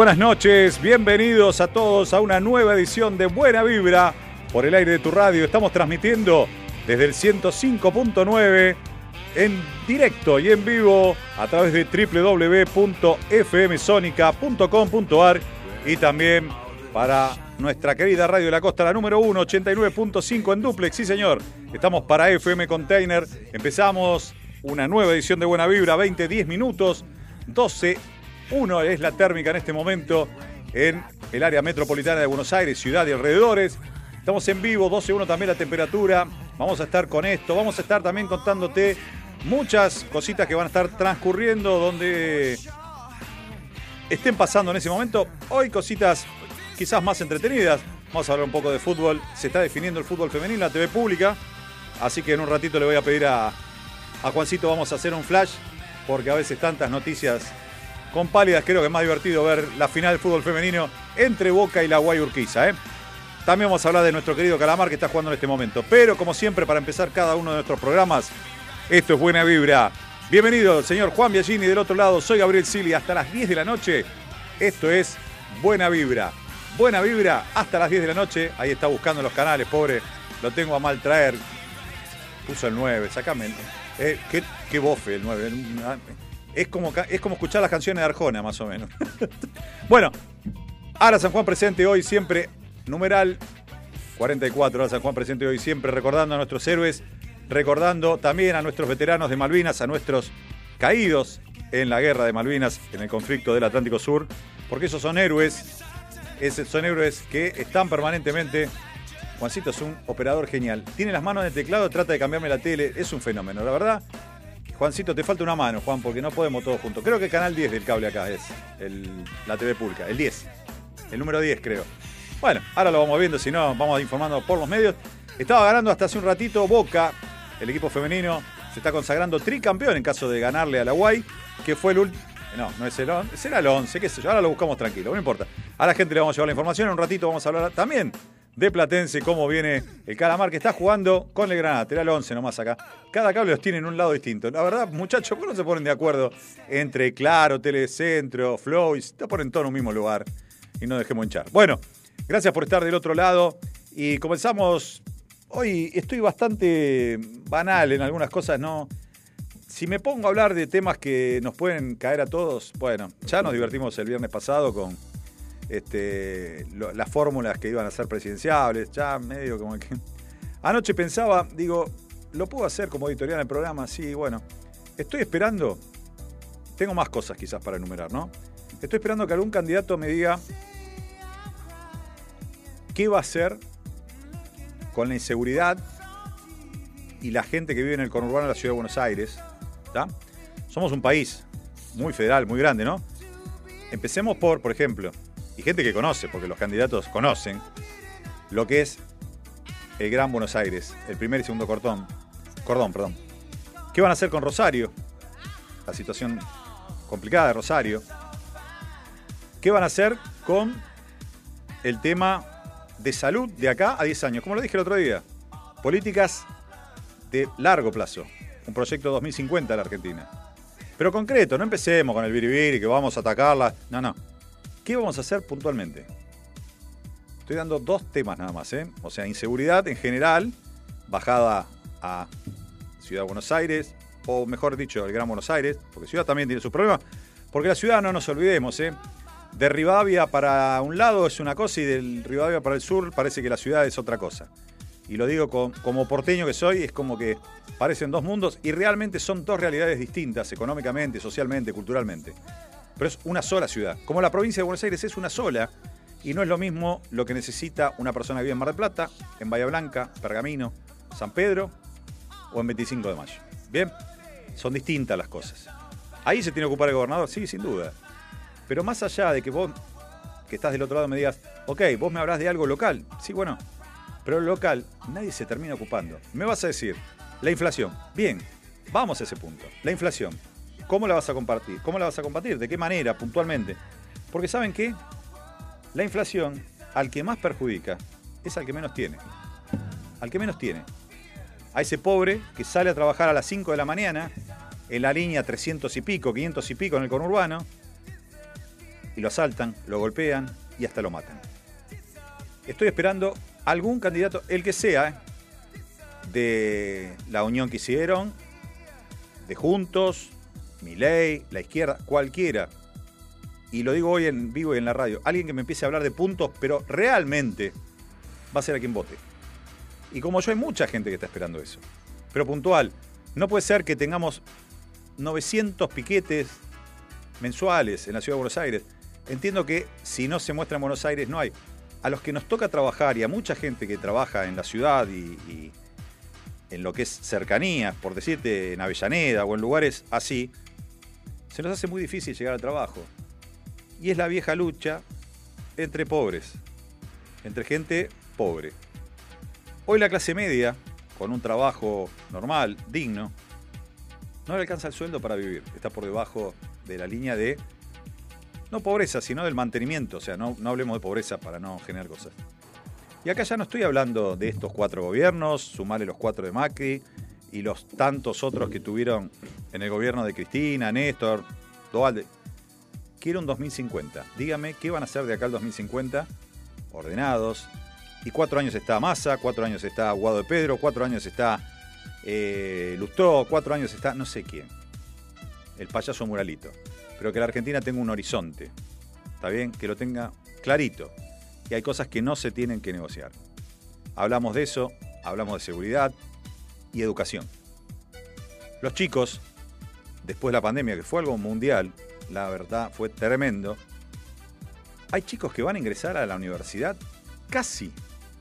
Buenas noches, bienvenidos a todos a una nueva edición de Buena Vibra por el aire de tu radio. Estamos transmitiendo desde el 105.9 en directo y en vivo a través de www.fmsonica.com.ar y también para nuestra querida Radio de la Costa, la número 1, 89.5 en duplex. Sí, señor, estamos para FM Container. Empezamos una nueva edición de Buena Vibra, 20, 10 minutos, 12 uno es la térmica en este momento en el área metropolitana de Buenos Aires, ciudad y alrededores. Estamos en vivo, 12.1 también la temperatura. Vamos a estar con esto. Vamos a estar también contándote muchas cositas que van a estar transcurriendo donde estén pasando en ese momento. Hoy cositas quizás más entretenidas. Vamos a hablar un poco de fútbol. Se está definiendo el fútbol femenino en la TV pública. Así que en un ratito le voy a pedir a, a Juancito, vamos a hacer un flash. Porque a veces tantas noticias con pálidas, creo que es más divertido ver la final del fútbol femenino entre Boca y la Guay Urquiza. ¿eh? También vamos a hablar de nuestro querido Calamar que está jugando en este momento. Pero como siempre, para empezar cada uno de nuestros programas, esto es Buena Vibra. Bienvenido, señor Juan Biagini del otro lado. Soy Gabriel Sili. Hasta las 10 de la noche. Esto es Buena Vibra. Buena Vibra hasta las 10 de la noche. Ahí está buscando los canales, pobre. Lo tengo a mal traer. Puso el 9, sacame. Eh, qué, qué bofe el 9. Es como, es como escuchar las canciones de Arjona, más o menos. bueno, Ara San Juan presente hoy siempre, numeral 44, Ara San Juan presente hoy siempre, recordando a nuestros héroes, recordando también a nuestros veteranos de Malvinas, a nuestros caídos en la guerra de Malvinas, en el conflicto del Atlántico Sur, porque esos son héroes, esos son héroes que están permanentemente. Juancito es un operador genial. Tiene las manos en el teclado, trata de cambiarme la tele, es un fenómeno, la verdad. Juancito, te falta una mano, Juan, porque no podemos todos juntos. Creo que el canal 10 del cable acá es la TV pública, el 10. El número 10, creo. Bueno, ahora lo vamos viendo, si no, vamos informando por los medios. Estaba ganando hasta hace un ratito Boca, el equipo femenino se está consagrando tricampeón en caso de ganarle a la Guay, que fue el último. No, no es el 11, será el 11, qué sé yo, ahora lo buscamos tranquilo, no importa. A la gente le vamos a llevar la información, en un ratito vamos a hablar también de Platense, cómo viene el Calamar que está jugando con el Granate, era el 11 nomás acá. Cada cable los tiene en un lado distinto. La verdad, muchachos, ¿por qué no se ponen de acuerdo entre Claro, Telecentro, Flow y ponen todos en un mismo lugar? Y no dejemos hinchar. Bueno, gracias por estar del otro lado y comenzamos. Hoy estoy bastante banal en algunas cosas, ¿no? si me pongo a hablar de temas que nos pueden caer a todos, bueno, ya nos divertimos el viernes pasado con este, las fórmulas que iban a ser presidenciables, ya medio como que... Anoche pensaba, digo, ¿lo puedo hacer como editorial en el programa? Sí, bueno, estoy esperando, tengo más cosas quizás para enumerar, ¿no? Estoy esperando que algún candidato me diga qué va a hacer con la inseguridad y la gente que vive en el conurbano de la ciudad de Buenos Aires. Somos un país muy federal, muy grande, ¿no? Empecemos por, por ejemplo, y gente que conoce, porque los candidatos conocen, lo que es el Gran Buenos Aires, el primer y segundo cordón. Cordón, perdón. ¿Qué van a hacer con Rosario? La situación complicada de Rosario. ¿Qué van a hacer con el tema de salud de acá a 10 años? Como lo dije el otro día, políticas de largo plazo. Un proyecto 2050 de la Argentina. Pero concreto, no empecemos con el biribiri que vamos a atacarla. No, no. ¿Qué vamos a hacer puntualmente? Estoy dando dos temas nada más, ¿eh? O sea, inseguridad en general, bajada a Ciudad de Buenos Aires, o mejor dicho, el Gran Buenos Aires, porque Ciudad también tiene sus problemas. Porque la ciudad, no nos olvidemos, ¿eh? De Rivadavia para un lado es una cosa y del Rivadavia para el sur parece que la ciudad es otra cosa. Y lo digo como porteño que soy, es como que parecen dos mundos y realmente son dos realidades distintas, económicamente, socialmente, culturalmente. Pero es una sola ciudad. Como la provincia de Buenos Aires es una sola, y no es lo mismo lo que necesita una persona que vive en Mar del Plata, en Bahía Blanca, Pergamino, San Pedro o en 25 de mayo. Bien, son distintas las cosas. Ahí se tiene que ocupar el gobernador, sí, sin duda. Pero más allá de que vos, que estás del otro lado, me digas, ok, vos me hablas de algo local. Sí, bueno, pero lo local nadie se termina ocupando. Me vas a decir, la inflación. Bien, vamos a ese punto. La inflación. ¿Cómo la vas a compartir? ¿Cómo la vas a combatir? ¿De qué manera, puntualmente? Porque ¿saben qué? La inflación, al que más perjudica, es al que menos tiene. Al que menos tiene. A ese pobre que sale a trabajar a las 5 de la mañana en la línea 300 y pico, 500 y pico en el conurbano, y lo asaltan, lo golpean y hasta lo matan. Estoy esperando algún candidato, el que sea, de la unión que hicieron, de Juntos, Milei, la izquierda, cualquiera. Y lo digo hoy en vivo y en la radio. Alguien que me empiece a hablar de puntos, pero realmente va a ser a quien vote. Y como yo hay mucha gente que está esperando eso. Pero puntual, no puede ser que tengamos 900 piquetes mensuales en la ciudad de Buenos Aires. Entiendo que si no se muestra en Buenos Aires no hay. A los que nos toca trabajar y a mucha gente que trabaja en la ciudad y, y en lo que es cercanías, por decirte en Avellaneda o en lugares así, se nos hace muy difícil llegar al trabajo. Y es la vieja lucha entre pobres, entre gente pobre. Hoy la clase media, con un trabajo normal, digno, no le alcanza el sueldo para vivir. Está por debajo de la línea de, no pobreza, sino del mantenimiento. O sea, no, no hablemos de pobreza para no generar cosas. Y acá ya no estoy hablando de estos cuatro gobiernos, sumarle los cuatro de Macri y los tantos otros que tuvieron en el gobierno de Cristina, Néstor, Dualde. Quiero un 2050. Dígame qué van a hacer de acá al 2050, ordenados. Y cuatro años está Massa, cuatro años está Guado de Pedro, cuatro años está eh, Lustó, cuatro años está no sé quién. El payaso muralito. Pero que la Argentina tenga un horizonte. ¿Está bien? Que lo tenga clarito. Y hay cosas que no se tienen que negociar. Hablamos de eso, hablamos de seguridad y educación. Los chicos, después de la pandemia, que fue algo mundial, la verdad fue tremendo, hay chicos que van a ingresar a la universidad casi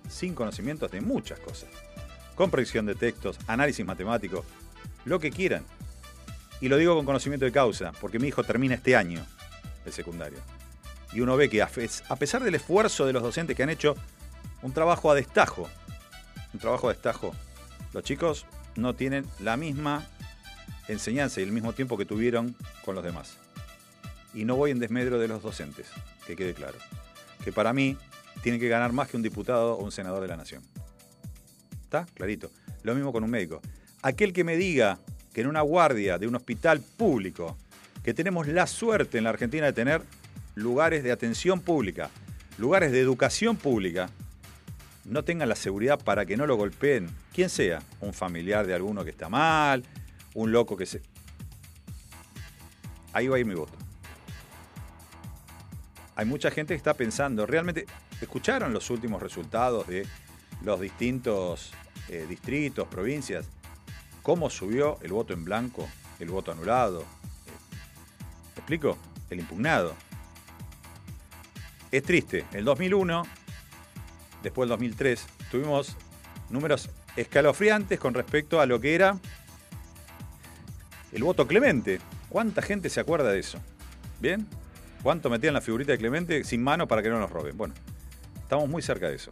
sin conocimientos de muchas cosas. Con predicción de textos, análisis matemático, lo que quieran. Y lo digo con conocimiento de causa, porque mi hijo termina este año el secundario. Y uno ve que a pesar del esfuerzo de los docentes que han hecho un trabajo a destajo, un trabajo a destajo, los chicos no tienen la misma enseñanza y el mismo tiempo que tuvieron con los demás. Y no voy en desmedro de los docentes, que quede claro. Que para mí tienen que ganar más que un diputado o un senador de la nación. ¿Está? Clarito. Lo mismo con un médico. Aquel que me diga que en una guardia de un hospital público, que tenemos la suerte en la Argentina de tener lugares de atención pública, lugares de educación pública, no tengan la seguridad para que no lo golpeen, quien sea, un familiar de alguno que está mal, un loco que se... Ahí va a ir mi voto. Hay mucha gente que está pensando, realmente, ¿escucharon los últimos resultados de los distintos eh, distritos, provincias? ¿Cómo subió el voto en blanco, el voto anulado? ¿Me explico? El impugnado. Es triste. El 2001, después del 2003, tuvimos números escalofriantes con respecto a lo que era el voto Clemente. ¿Cuánta gente se acuerda de eso? ¿Bien? ¿Cuánto metían la figurita de Clemente sin mano para que no nos roben? Bueno, estamos muy cerca de eso.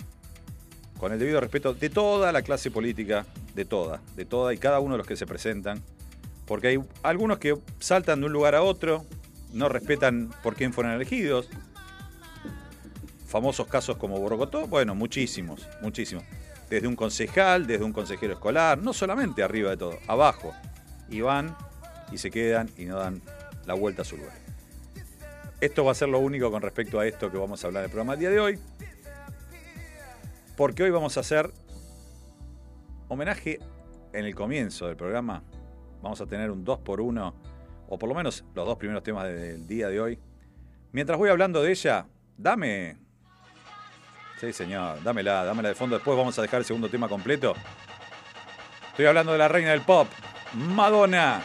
Con el debido respeto de toda la clase política, de toda, de toda y cada uno de los que se presentan. Porque hay algunos que saltan de un lugar a otro, no respetan por quién fueron elegidos. Famosos casos como Borocotó, bueno, muchísimos, muchísimos. Desde un concejal, desde un consejero escolar, no solamente arriba de todo, abajo. Y van y se quedan y no dan la vuelta a su lugar. Esto va a ser lo único con respecto a esto que vamos a hablar en el programa el día de hoy. Porque hoy vamos a hacer homenaje en el comienzo del programa. Vamos a tener un 2 por 1 o por lo menos los dos primeros temas del día de hoy. Mientras voy hablando de ella, dame. Sí, señor, dámela, dámela de fondo. Después vamos a dejar el segundo tema completo. Estoy hablando de la reina del pop, Madonna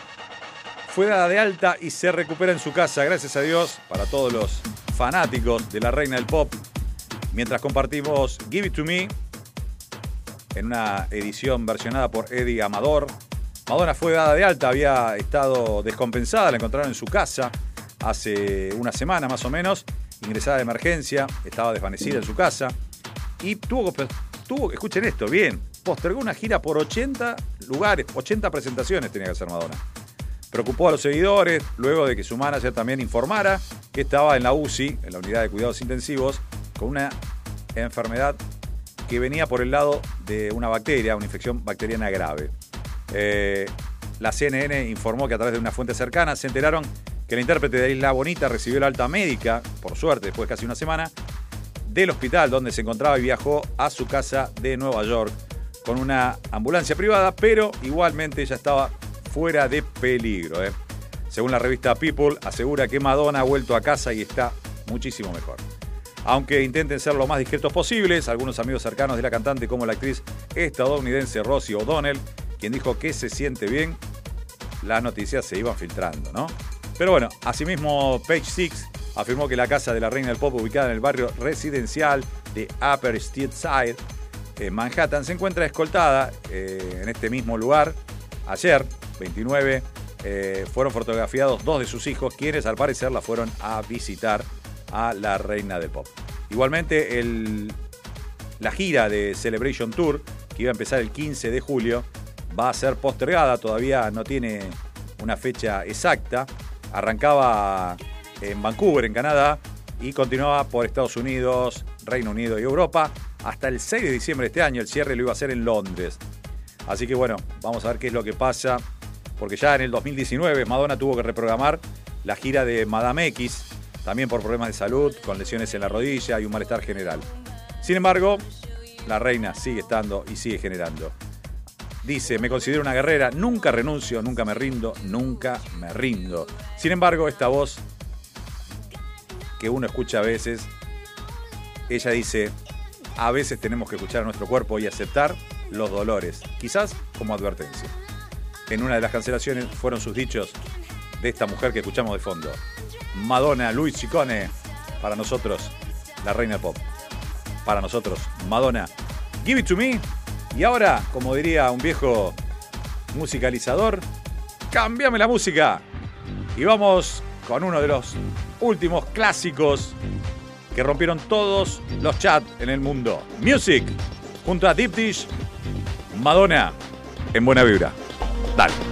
fue dada de alta y se recupera en su casa, gracias a Dios, para todos los fanáticos de la reina del pop. Mientras compartimos Give It To Me en una edición versionada por Eddie Amador. Madonna fue dada de alta, había estado descompensada, la encontraron en su casa hace una semana más o menos, ingresada de emergencia, estaba desvanecida en su casa y tuvo, tuvo escuchen esto, bien, postergó una gira por 80 lugares, 80 presentaciones tenía que hacer Madonna. Preocupó a los seguidores luego de que su manager también informara que estaba en la UCI, en la unidad de cuidados intensivos, con una enfermedad que venía por el lado de una bacteria, una infección bacteriana grave. Eh, la CNN informó que a través de una fuente cercana se enteraron que el intérprete de Isla Bonita recibió la alta médica, por suerte, después de casi una semana, del hospital donde se encontraba y viajó a su casa de Nueva York con una ambulancia privada, pero igualmente ya estaba fuera de peligro. ¿eh? Según la revista People, asegura que Madonna ha vuelto a casa y está muchísimo mejor. Aunque intenten ser lo más discretos posibles, algunos amigos cercanos de la cantante, como la actriz estadounidense Rosie O'Donnell, quien dijo que se siente bien, las noticias se iban filtrando, ¿no? Pero bueno, asimismo, Page Six afirmó que la casa de la reina del pop, ubicada en el barrio residencial de Upper East Side, en Manhattan, se encuentra escoltada eh, en este mismo lugar. Ayer, 29, eh, fueron fotografiados dos de sus hijos, quienes al parecer la fueron a visitar a la reina del pop. Igualmente, el, la gira de Celebration Tour, que iba a empezar el 15 de julio, va a ser postergada, todavía no tiene una fecha exacta. Arrancaba en Vancouver, en Canadá, y continuaba por Estados Unidos, Reino Unido y Europa hasta el 6 de diciembre de este año. El cierre lo iba a hacer en Londres. Así que bueno, vamos a ver qué es lo que pasa porque ya en el 2019 Madonna tuvo que reprogramar la gira de Madame X, también por problemas de salud, con lesiones en la rodilla y un malestar general. Sin embargo, la reina sigue estando y sigue generando. Dice, me considero una guerrera, nunca renuncio, nunca me rindo, nunca me rindo. Sin embargo, esta voz que uno escucha a veces, ella dice, a veces tenemos que escuchar a nuestro cuerpo y aceptar los dolores, quizás como advertencia en una de las cancelaciones fueron sus dichos de esta mujer que escuchamos de fondo. Madonna, Luis Chicone, para nosotros, la reina pop. Para nosotros, Madonna. Give it to me. Y ahora, como diría un viejo musicalizador, cambiame la música. Y vamos con uno de los últimos clásicos que rompieron todos los chats en el mundo. Music, junto a Deep Dish, Madonna, en buena vibra. Dale.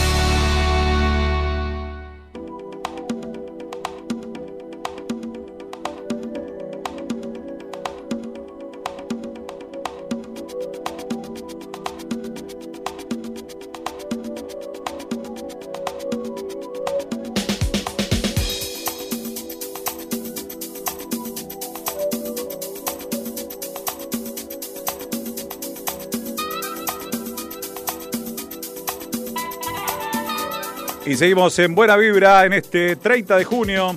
Seguimos en buena vibra en este 30 de junio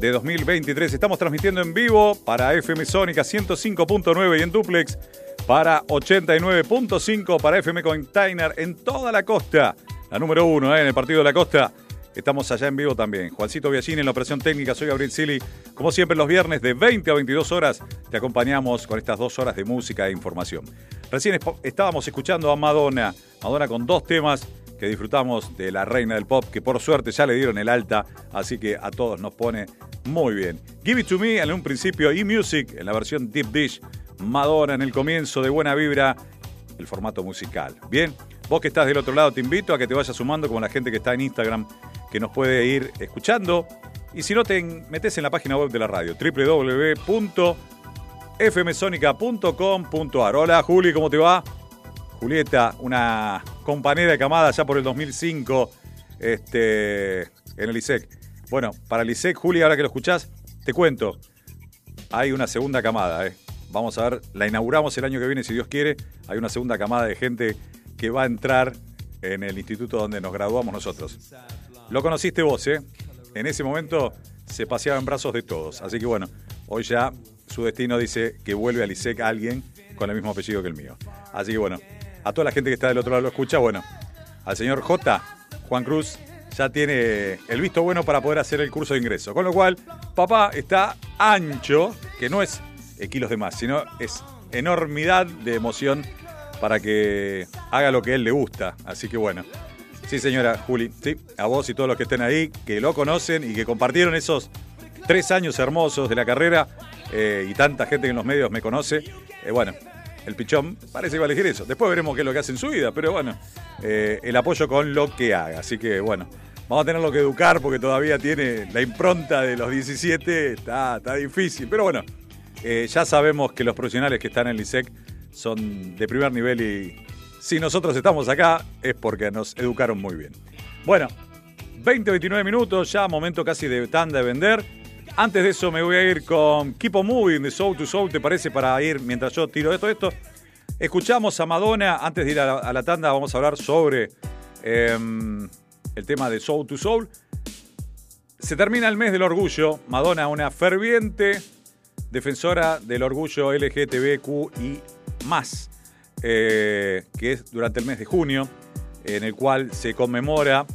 de 2023. Estamos transmitiendo en vivo para FM Sónica 105.9 y en duplex para 89.5 para FM Container en toda la costa. La número uno ¿eh? en el partido de la costa. Estamos allá en vivo también. Juancito Biagini en la operación técnica. Soy Gabriel Sili. Como siempre, los viernes de 20 a 22 horas te acompañamos con estas dos horas de música e información. Recién estábamos escuchando a Madonna. Madonna con dos temas que disfrutamos de la reina del pop, que por suerte ya le dieron el alta, así que a todos nos pone muy bien. Give It To Me en un principio y Music en la versión Deep Dish, Madonna en el comienzo de Buena Vibra, el formato musical. Bien, vos que estás del otro lado te invito a que te vayas sumando como la gente que está en Instagram, que nos puede ir escuchando. Y si no, te metes en la página web de la radio, www.fmsonica.com.ar. Hola Juli, ¿cómo te va? Julieta, una compañera de camada ya por el 2005 este, en el ISEC. Bueno, para el ISEC, Juli, ahora que lo escuchás, te cuento. Hay una segunda camada, ¿eh? Vamos a ver, la inauguramos el año que viene, si Dios quiere. Hay una segunda camada de gente que va a entrar en el instituto donde nos graduamos nosotros. Lo conociste vos, ¿eh? En ese momento se paseaba en brazos de todos. Así que bueno, hoy ya su destino dice que vuelve al ISEC alguien con el mismo apellido que el mío. Así que bueno, a toda la gente que está del otro lado lo escucha, bueno, al señor J, Juan Cruz, ya tiene el visto bueno para poder hacer el curso de ingreso. Con lo cual, papá está ancho, que no es kilos de más, sino es enormidad de emoción para que haga lo que él le gusta. Así que bueno. Sí, señora Juli, sí, a vos y todos los que estén ahí, que lo conocen y que compartieron esos tres años hermosos de la carrera eh, y tanta gente en los medios me conoce. Eh, bueno, el pichón parece que va a elegir eso. Después veremos qué es lo que hace en su vida, pero bueno, eh, el apoyo con lo que haga. Así que bueno, vamos a tenerlo que educar porque todavía tiene la impronta de los 17, está, está difícil. Pero bueno, eh, ya sabemos que los profesionales que están en el ISEC son de primer nivel y si nosotros estamos acá es porque nos educaron muy bien. Bueno, 20, 29 minutos, ya momento casi de tanda de vender. Antes de eso me voy a ir con Keep on Moving de Soul to Soul, ¿te parece? Para ir mientras yo tiro esto, esto. Escuchamos a Madonna, antes de ir a la, tanda vamos a hablar sobre em, el tema de Soul to Soul. Se termina el mes del orgullo, Madonna, una ferviente defensora del orgullo LGTBQI+, eh, que es durante el mes de junio, en el cual se conmemora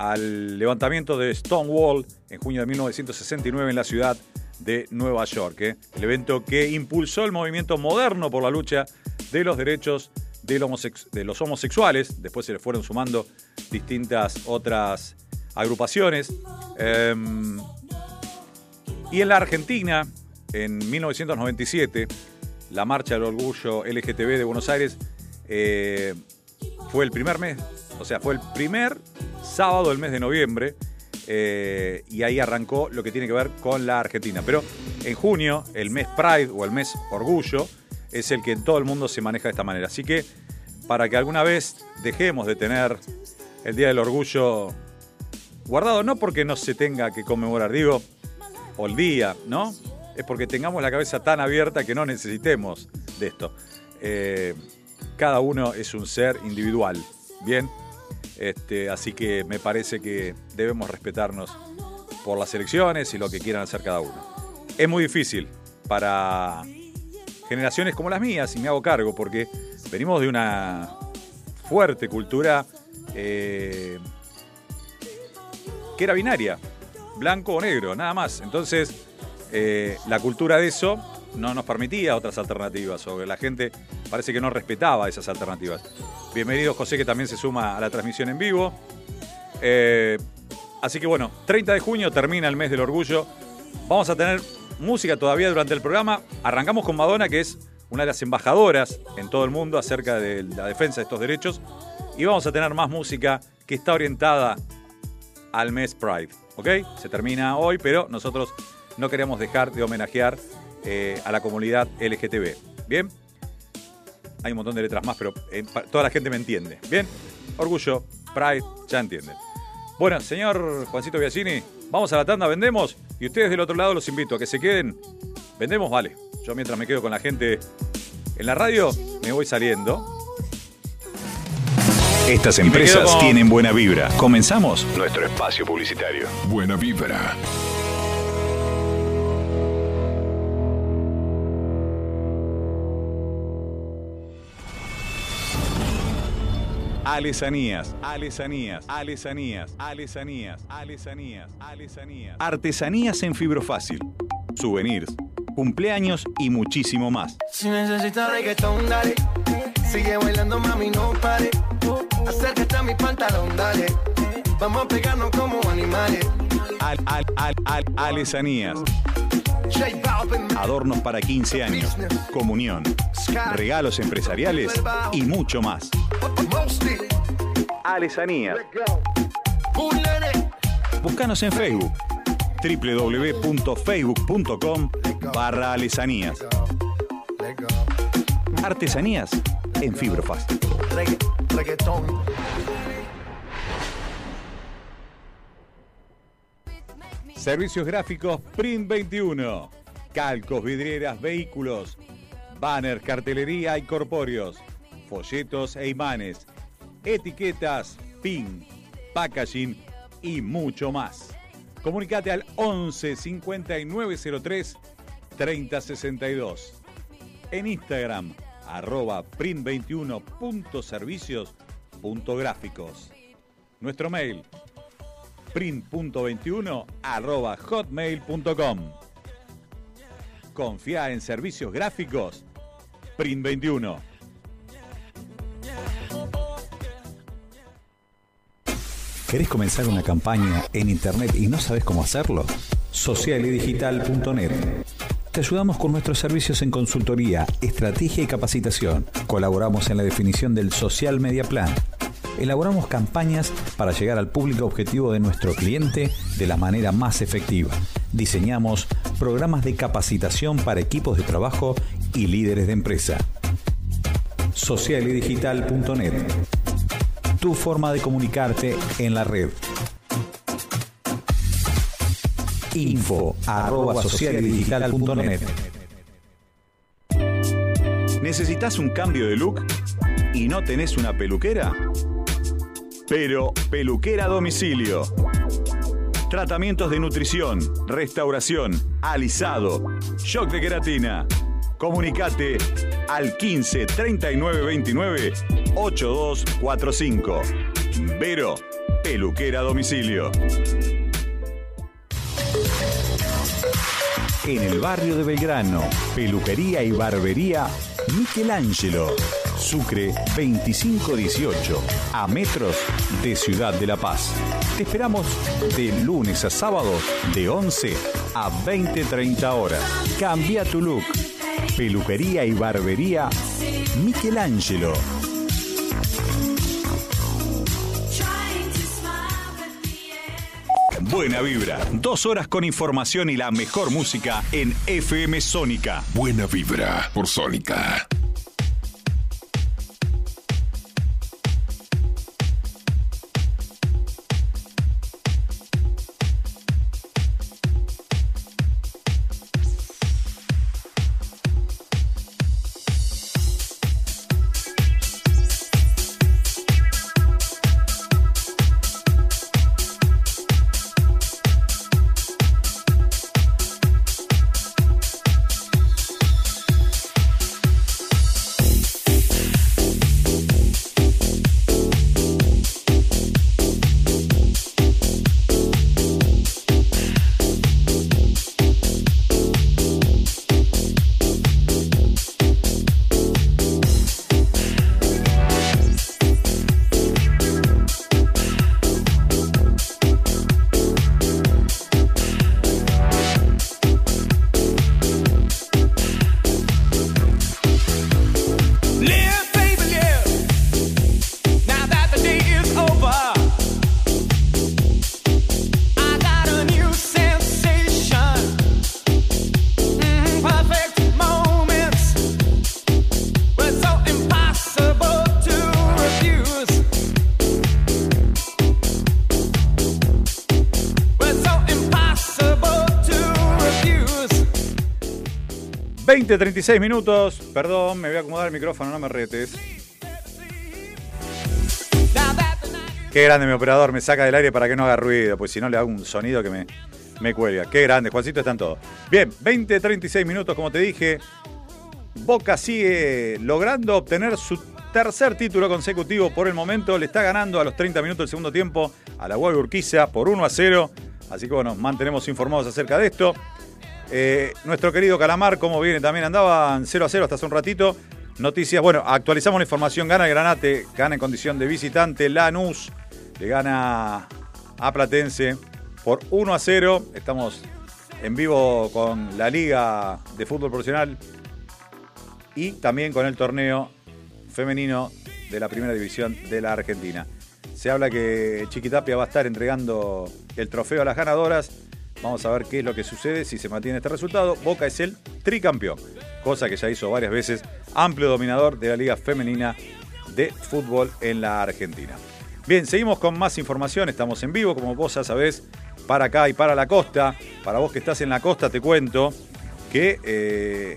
al levantamiento de Stonewall en junio de 1969 en la ciudad de Nueva York. ¿eh? El evento que impulsó el movimiento moderno por la lucha de los derechos de, los homosexuales. Después se le fueron sumando distintas otras agrupaciones. Em, y en la Argentina, en 1997, la Marcha del Orgullo LGTB de Buenos Aires eh, fue el primer mes, o sea, fue el primer sábado del mes de noviembre. Eh, y ahí arrancó lo que tiene que ver con la Argentina. Pero en junio, el mes Pride o el mes Orgullo es el que en todo el mundo se maneja de esta manera. Así que para que alguna vez dejemos de tener el Día del Orgullo guardado, no porque no se tenga que conmemorar, digo, o el día, ¿no? Es porque tengamos la cabeza tan abierta que no necesitemos de esto. Eh, cada uno es un ser individual, ¿bien? Este, así que me parece que debemos respetarnos por las elecciones y lo que quieran hacer cada uno. Es muy difícil para generaciones como las mías, y me hago cargo, porque venimos de una fuerte cultura eh, que era binaria, blanco o negro, nada más. Entonces, eh, la cultura de eso no nos permitía otras alternativas, o la gente parece que no respetaba esas alternativas. Bienvenido José, que también se suma a la transmisión en vivo. Eh, Así que bueno, 30 de junio termina el mes del orgullo. Vamos a tener música todavía durante el programa. Arrancamos con Madonna, que es una de las embajadoras en todo el mundo acerca de la defensa de estos derechos. Y vamos a tener más música que está orientada al mes Pride. ¿Ok? Se termina hoy, pero nosotros no queremos dejar de homenajear eh, a la comunidad LGTB. ¿Bien? Hay un montón de letras más, pero eh, toda la gente me entiende. ¿Bien? Orgullo, Pride, ya entienden. Bueno, señor Juancito Biasini, vamos a la tanda, vendemos. Y ustedes del otro lado los invito a que se queden. ¿Vendemos? Vale. Yo mientras me quedo con la gente en la radio, me voy saliendo. Estas empresas con- tienen buena vibra. Comenzamos nuestro espacio publicitario. Buena vibra. Alesanías, alesanías, alesanías, alesanías, alesanías, alesanías. Artesanías en fibro fácil. Souvenirs, cumpleaños y muchísimo más. Si necesitas reggaetón, dale. Sigue bailando, mami, no pare. Acércate a mi pantalón, dale. Vamos a pegarnos como animales. Al, al, al, al, alesanías. Adornos para 15 años, comunión, regalos empresariales y mucho más. Bulere. Búscanos en Facebook www.facebook.com barra alesanías. Artesanías en fibro fácil. Regga- reggaetón. Servicios gráficos Print 21. Calcos, vidrieras, vehículos. Banner, cartelería y corpóreos folletos e imanes, etiquetas, pin, packaging y mucho más. Comunicate al 11 5903 3062. En Instagram, arroba print21.servicios.gráficos. Nuestro mail, print.21 arroba hotmail.com. Confía en servicios gráficos, print21. ¿Querés comenzar una campaña en Internet y no sabes cómo hacerlo? Socialidigital.net. Te ayudamos con nuestros servicios en consultoría, estrategia y capacitación. Colaboramos en la definición del Social Media Plan. Elaboramos campañas para llegar al público objetivo de nuestro cliente de la manera más efectiva. Diseñamos programas de capacitación para equipos de trabajo y líderes de empresa. Socialidigital.net tu forma de comunicarte en la red. Info arroba socialdigital.net ¿Necesitas un cambio de look y no tenés una peluquera? Pero peluquera a domicilio. Tratamientos de nutrición, restauración, alisado, shock de queratina. Comunicate al 15 39 29 8245. Vero, peluquera domicilio. En el barrio de Belgrano, peluquería y barbería Michelangelo. Sucre 2518, a metros de Ciudad de La Paz. Te esperamos de lunes a sábado de 11 a 20-30 horas. Cambia tu look. Peluquería y barbería Michelangelo. Buena vibra. Dos horas con información y la mejor música en FM Sónica. Buena vibra por Sónica. 20, 36 minutos. Perdón, me voy a acomodar el micrófono, no me retes. Qué grande mi operador, me saca del aire para que no haga ruido, pues si no le hago un sonido que me, me cuelga. Qué grande, Juancito, están todos. Bien, 20, 36 minutos, como te dije. Boca sigue logrando obtener su tercer título consecutivo por el momento. Le está ganando a los 30 minutos del segundo tiempo a la Guay Urquiza por 1 a 0. Así que bueno, mantenemos informados acerca de esto. Eh, nuestro querido Calamar, como viene, también andaban 0 a 0 hasta hace un ratito. Noticias, bueno, actualizamos la información. Gana el Granate, gana en condición de visitante. Lanús le gana a Platense por 1 a 0. Estamos en vivo con la Liga de Fútbol Profesional y también con el torneo femenino de la Primera División de la Argentina. Se habla que Chiquitapia va a estar entregando el trofeo a las ganadoras. Vamos a ver qué es lo que sucede si se mantiene este resultado. Boca es el tricampeón, cosa que ya hizo varias veces, amplio dominador de la Liga Femenina de Fútbol en la Argentina. Bien, seguimos con más información. Estamos en vivo, como vos ya sabés, para acá y para la costa. Para vos que estás en la costa, te cuento que eh,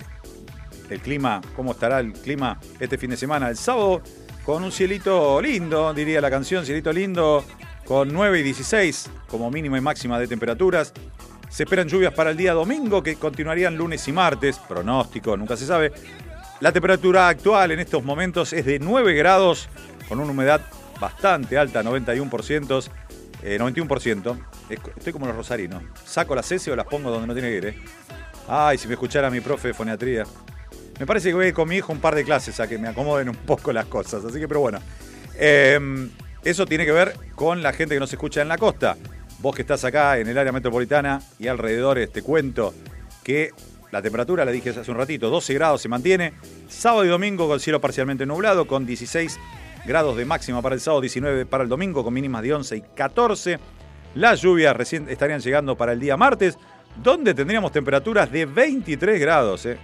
el clima, cómo estará el clima este fin de semana. El sábado con un cielito lindo, diría la canción, cielito lindo, con 9 y 16 como mínima y máxima de temperaturas. Se esperan lluvias para el día domingo que continuarían lunes y martes, pronóstico, nunca se sabe. La temperatura actual en estos momentos es de 9 grados con una humedad bastante alta, 91%. 91%. Eh, estoy como los rosarinos. Saco las S o las pongo donde no tiene que ir. ¿eh? Ay, si me escuchara mi profe de foniatría. Me parece que voy con mi hijo un par de clases a que me acomoden un poco las cosas. Así que, pero bueno. Em, eso tiene que ver con la gente que nos escucha en la costa. Vos que estás acá en el área metropolitana y alrededores, te cuento que la temperatura, la dije hace un ratito, 12 grados se mantiene. Sábado y domingo con cielo parcialmente nublado, con 16 grados de máxima para el sábado, 19 para el domingo, con mínimas de 11 y 14. Las lluvias recién estarían llegando para el día martes, donde tendríamos temperaturas de 23 grados. ¿eh?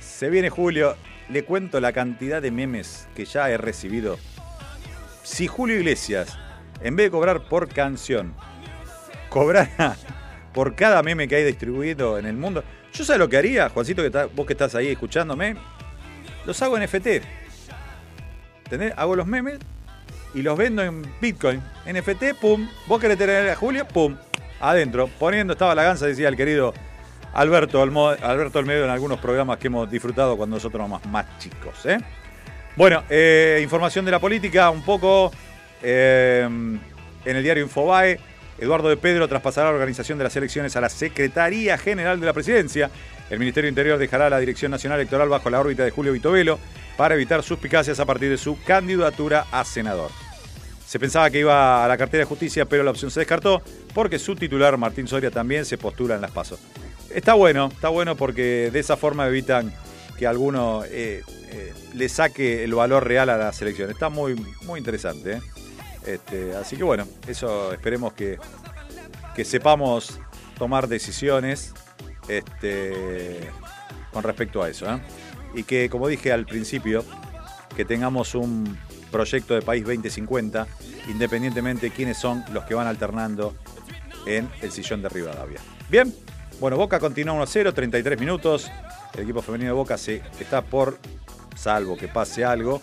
Se viene julio, le cuento la cantidad de memes que ya he recibido. Si Julio Iglesias, en vez de cobrar por canción, cobrara por cada meme que hay distribuido en el mundo, yo sé lo que haría, Juancito, que vos que estás ahí escuchándome, los hago en FT. Hago los memes y los vendo en Bitcoin. NFT, pum. Vos querés tener a Julio, pum. Adentro. Poniendo, estaba la ganza, decía el querido Alberto, Alberto Olmedo en algunos programas que hemos disfrutado cuando nosotros éramos más chicos. ¿eh? Bueno, eh, información de la política, un poco eh, en el diario Infobae. Eduardo de Pedro traspasará la organización de las elecciones a la Secretaría General de la Presidencia. El Ministerio Interior dejará la Dirección Nacional Electoral bajo la órbita de Julio Vitovelo para evitar suspicacias a partir de su candidatura a senador. Se pensaba que iba a la cartera de justicia, pero la opción se descartó porque su titular, Martín Soria, también se postula en las pasos. Está bueno, está bueno porque de esa forma evitan que alguno eh, eh, le saque el valor real a la selección. Está muy, muy interesante. ¿eh? Este, así que bueno, eso esperemos que, que sepamos tomar decisiones este, con respecto a eso. Y que, como dije al principio, que tengamos un proyecto de país 2050, independientemente de quiénes son los que van alternando en el sillón de Rivadavia. Bien, bueno, Boca continúa 1-0, 33 minutos. El equipo femenino de Boca se está por, salvo que pase algo,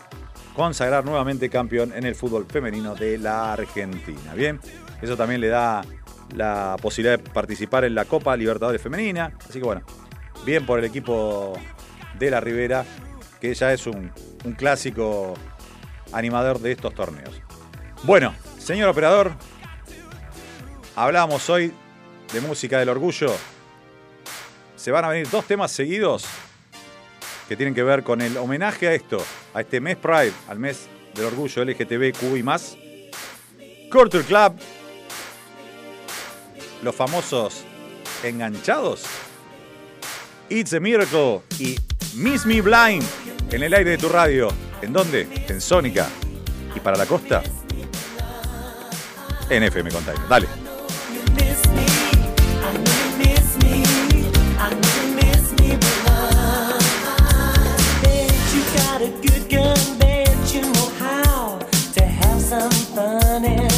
consagrar nuevamente campeón en el fútbol femenino de la Argentina. Bien, eso también le da la posibilidad de participar en la Copa Libertadores Femenina. Así que bueno, bien por el equipo de la Ribera, que ya es un, un clásico animador de estos torneos. Bueno, señor operador, hablamos hoy de música del orgullo se van a venir dos temas seguidos que tienen que ver con el homenaje a esto, a este mes Pride, al mes del orgullo LGTBQ y más. Culture Club, los famosos enganchados. It's a Miracle y Miss Me Blind en el aire de tu radio. ¿En dónde? En Sónica. Y para la costa, en FM Container. Dale. Funny.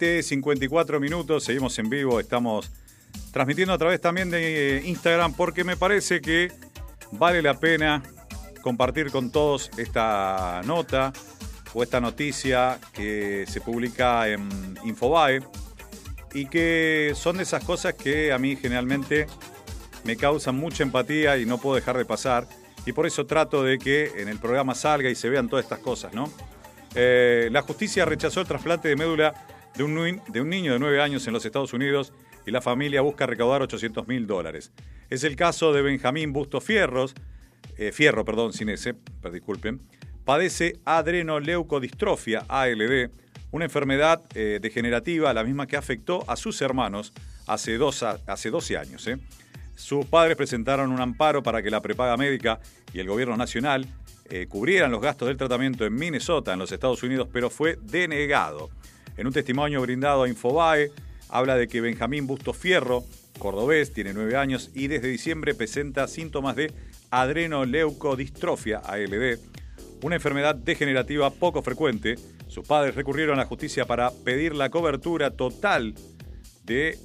54 minutos, seguimos en vivo, estamos transmitiendo a través también de Instagram porque me parece que vale la pena compartir con todos esta nota o esta noticia que se publica en Infobae y que son de esas cosas que a mí generalmente me causan mucha empatía y no puedo dejar de pasar y por eso trato de que en el programa salga y se vean todas estas cosas, ¿no? Eh, la justicia rechazó el trasplante de médula de un, niño de 9 años en los Estados Unidos y la familia busca recaudar 800 mil dólares. Es el caso de Benjamín Busto Fierros, eh, Fierro, perdón, sin ese, padece adrenoleucodistrofia, ALD, una enfermedad eh, degenerativa, la misma que afectó a sus hermanos, hace, dos, hace 12 años. ¿eh? Sus padres presentaron un amparo para que la prepaga médica y el gobierno nacional cubrieran los gastos del tratamiento en Minnesota, en los Estados Unidos, pero fue denegado. En un testimonio brindado a Infobae, habla de que Benjamín Busto Fierro, cordobés, tiene nueve años y desde diciembre presenta síntomas de adrenoleucodistrofia, ALD, una enfermedad degenerativa poco frecuente. Sus padres recurrieron a la justicia para pedir la cobertura total de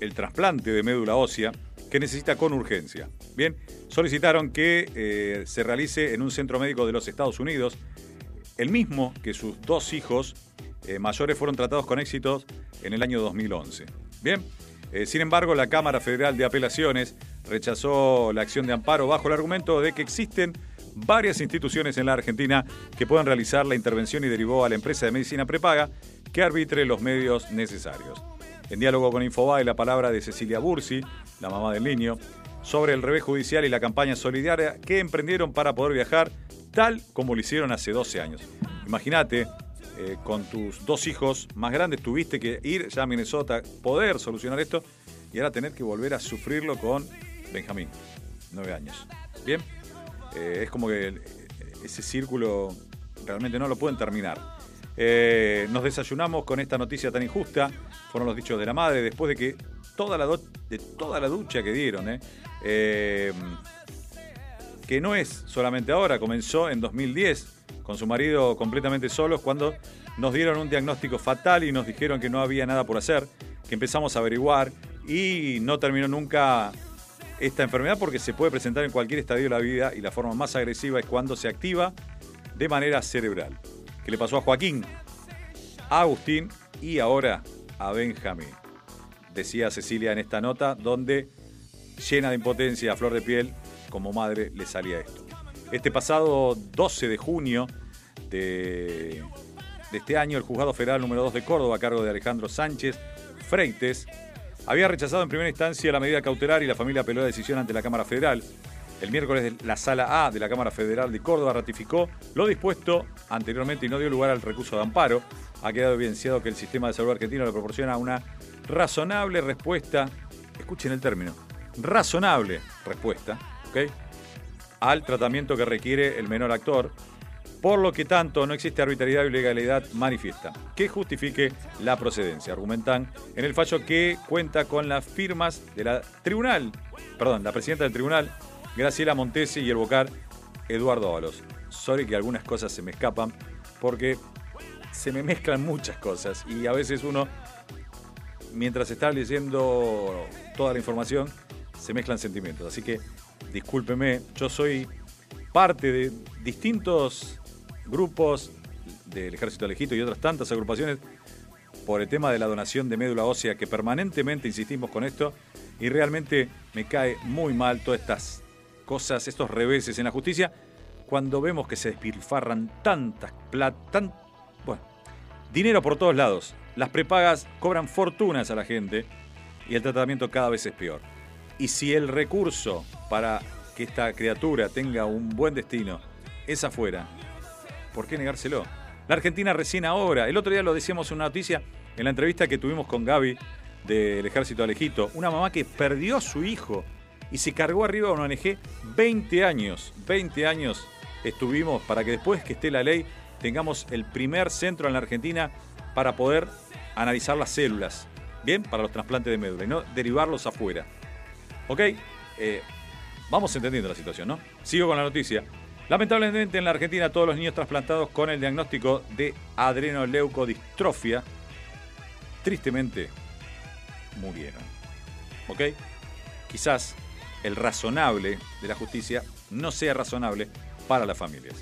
el trasplante de médula ósea que necesita con urgencia. Bien, solicitaron que eh, se realice en un centro médico de los Estados Unidos, el mismo que sus dos hijos eh, mayores fueron tratados con éxitos en el año 2011. Bien, eh, sin embargo, la Cámara Federal de Apelaciones rechazó la acción de amparo bajo el argumento de que existen varias instituciones en la Argentina que pueden realizar la intervención y derivó a la empresa de medicina prepaga que arbitre los medios necesarios. En diálogo con Infobae, la palabra de Cecilia Bursi, la mamá del niño, sobre el revés judicial y la campaña solidaria que emprendieron para poder viajar tal como lo hicieron hace 12 años. Imagínate, eh, con tus dos hijos más grandes tuviste que ir ya a Minnesota, poder solucionar esto y ahora tener que volver a sufrirlo con Benjamín, 9 años. Bien, eh, es como que ese círculo realmente no lo pueden terminar. Eh, nos desayunamos con esta noticia tan injusta, fueron los dichos de la madre, después de que toda la, de toda la ducha que dieron, que no es solamente ahora, comenzó en 2010 con su marido completamente solos cuando nos dieron un diagnóstico fatal y nos dijeron que no había nada por hacer, que empezamos a averiguar y no terminó nunca esta enfermedad porque se puede presentar en cualquier estadio de la vida y la forma más agresiva es cuando se activa de manera cerebral que le pasó a Joaquín, a Agustín y ahora a Benjamín. Decía Cecilia en esta nota, donde llena de impotencia a flor de piel, como madre le salía esto. Este pasado 12 de junio de, este año, el juzgado federal número 2 de Córdoba, a cargo de Alejandro Sánchez Freites, había rechazado en primera instancia la medida cautelar y la familia apeló la decisión ante la Cámara Federal. El miércoles la Sala A de la Cámara Federal de Córdoba ratificó lo dispuesto anteriormente y no dio lugar al recurso de amparo. Ha quedado evidenciado que el sistema de salud argentino le proporciona una razonable respuesta, escuchen el término, razonable respuesta, ¿ok? Al tratamiento que requiere el menor actor, por lo que tanto no existe arbitrariedad y legalidad manifiesta que justifique la procedencia. Argumentan en el fallo que cuenta con las firmas de la tribunal, perdón, la presidenta del tribunal, Graciela Montesi y el vocal Eduardo Ábalos. Sorry que algunas cosas se me escapan porque se me mezclan muchas cosas y a veces uno, mientras está leyendo toda la información, se mezclan sentimientos. Así que discúlpeme, yo soy parte de distintos grupos del Ejército Alejito y otras tantas agrupaciones por el tema de la donación de médula ósea que permanentemente insistimos con esto y realmente me cae muy mal todas estas cosas, estos reveses en la justicia, cuando vemos que se despilfarran tantas plata, bueno, dinero por todos lados. Las prepagas cobran fortunas a la gente y el tratamiento cada vez es peor. Y si el recurso para que esta criatura tenga un buen destino es afuera, ¿por qué negárselo? La Argentina recién ahora, el otro día lo decíamos en una noticia, en la entrevista que tuvimos con Gaby del Ejército Alejito, una mamá que perdió a su hijo y se cargó arriba una ONG 20 años. 20 años estuvimos para que después que esté la ley tengamos el primer centro en la Argentina para poder analizar las células, ¿bien? Para los trasplantes de médula y no derivarlos afuera. ¿Ok? Eh, vamos entendiendo la situación, ¿no? Sigo con la noticia. Lamentablemente en la Argentina todos los niños trasplantados con el diagnóstico de adrenoleucodistrofia tristemente murieron. ¿Ok? Quizás el razonable de la justicia no sea razonable para las familias.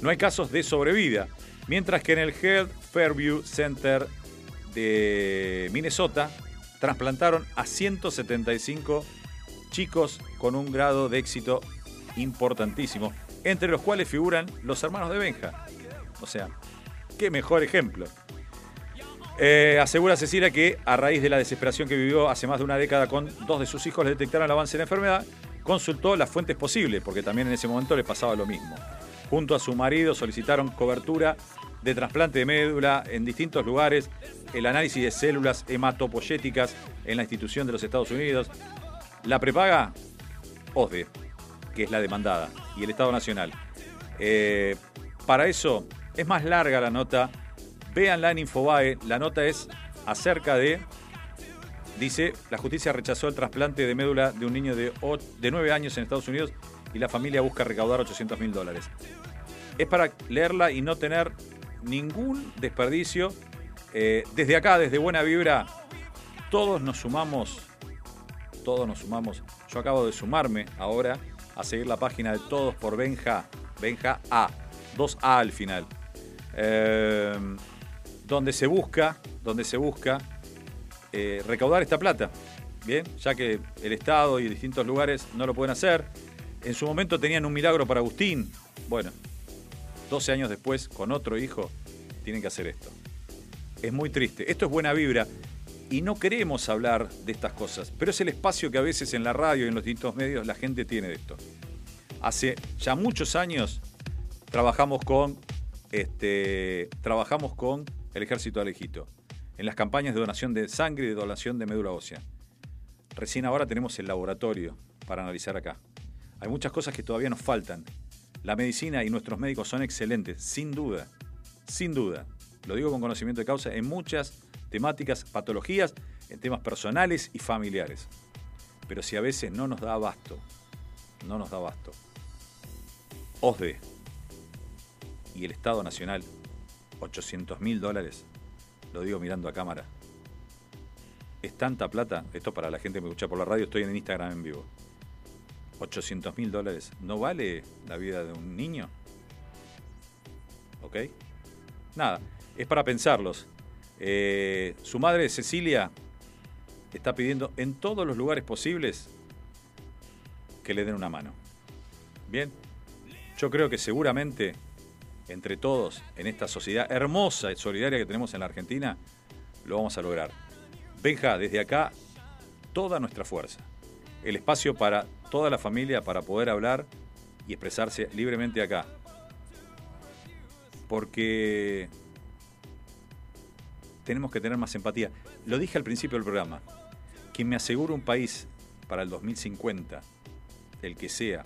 No hay casos de sobrevida, mientras que en el Health Fairview Center de Minnesota trasplantaron a 175 chicos con un grado de éxito importantísimo, entre los cuales figuran los hermanos de Benja. O sea, qué mejor ejemplo. Eh, asegura Cecilia que a raíz de la desesperación que vivió hace más de una década con dos de sus hijos le detectaron el avance de la enfermedad, consultó las fuentes posibles, porque también en ese momento le pasaba lo mismo. Junto a su marido solicitaron cobertura de trasplante de médula en distintos lugares, el análisis de células hematopoyéticas en la institución de los Estados Unidos. La prepaga OSDE, que es la demandada, y el Estado Nacional. Eh, para eso es más larga la nota. Véanla en Infobae. La nota es acerca de. Dice: La justicia rechazó el trasplante de médula de un niño de, o- de 9 años en Estados Unidos y la familia busca recaudar 800 mil dólares. Es para leerla y no tener ningún desperdicio. Eh, desde acá, desde Buena Vibra, todos nos sumamos. Todos nos sumamos. Yo acabo de sumarme ahora a seguir la página de Todos por Benja. Benja A. 2A al final. Eh, donde se busca, donde se busca eh, recaudar esta plata. Bien, ya que el Estado y distintos lugares no lo pueden hacer. En su momento tenían un milagro para Agustín. Bueno, 12 años después, con otro hijo, tienen que hacer esto. Es muy triste. Esto es buena vibra. Y no queremos hablar de estas cosas, pero es el espacio que a veces en la radio y en los distintos medios la gente tiene de esto. Hace ya muchos años trabajamos con, este, trabajamos con el Ejército de Alejito en las campañas de donación de sangre y de donación de médula ósea. Recién ahora tenemos el laboratorio para analizar acá. Hay muchas cosas que todavía nos faltan. La medicina y nuestros médicos son excelentes, sin duda, sin duda. Lo digo con conocimiento de causa en muchas temáticas, patologías, en temas personales y familiares. Pero si a veces no nos da abasto, no nos da abasto. OSDE y el Estado Nacional, 800 mil dólares, lo digo mirando a cámara. Es tanta plata, esto para la gente que me escucha por la radio, estoy en Instagram en vivo. 800 mil dólares, ¿no vale la vida de un niño? ¿Ok? Nada, es para pensarlos. Eh, su madre, Cecilia, está pidiendo en todos los lugares posibles que le den una mano. Bien, yo creo que seguramente entre todos en esta sociedad hermosa y solidaria que tenemos en la Argentina, lo vamos a lograr. Benja, desde acá, toda nuestra fuerza. El espacio para toda la familia para poder hablar y expresarse libremente acá. Porque tenemos que tener más empatía. Lo dije al principio del programa. Quien me asegura un país para el 2050, el que sea,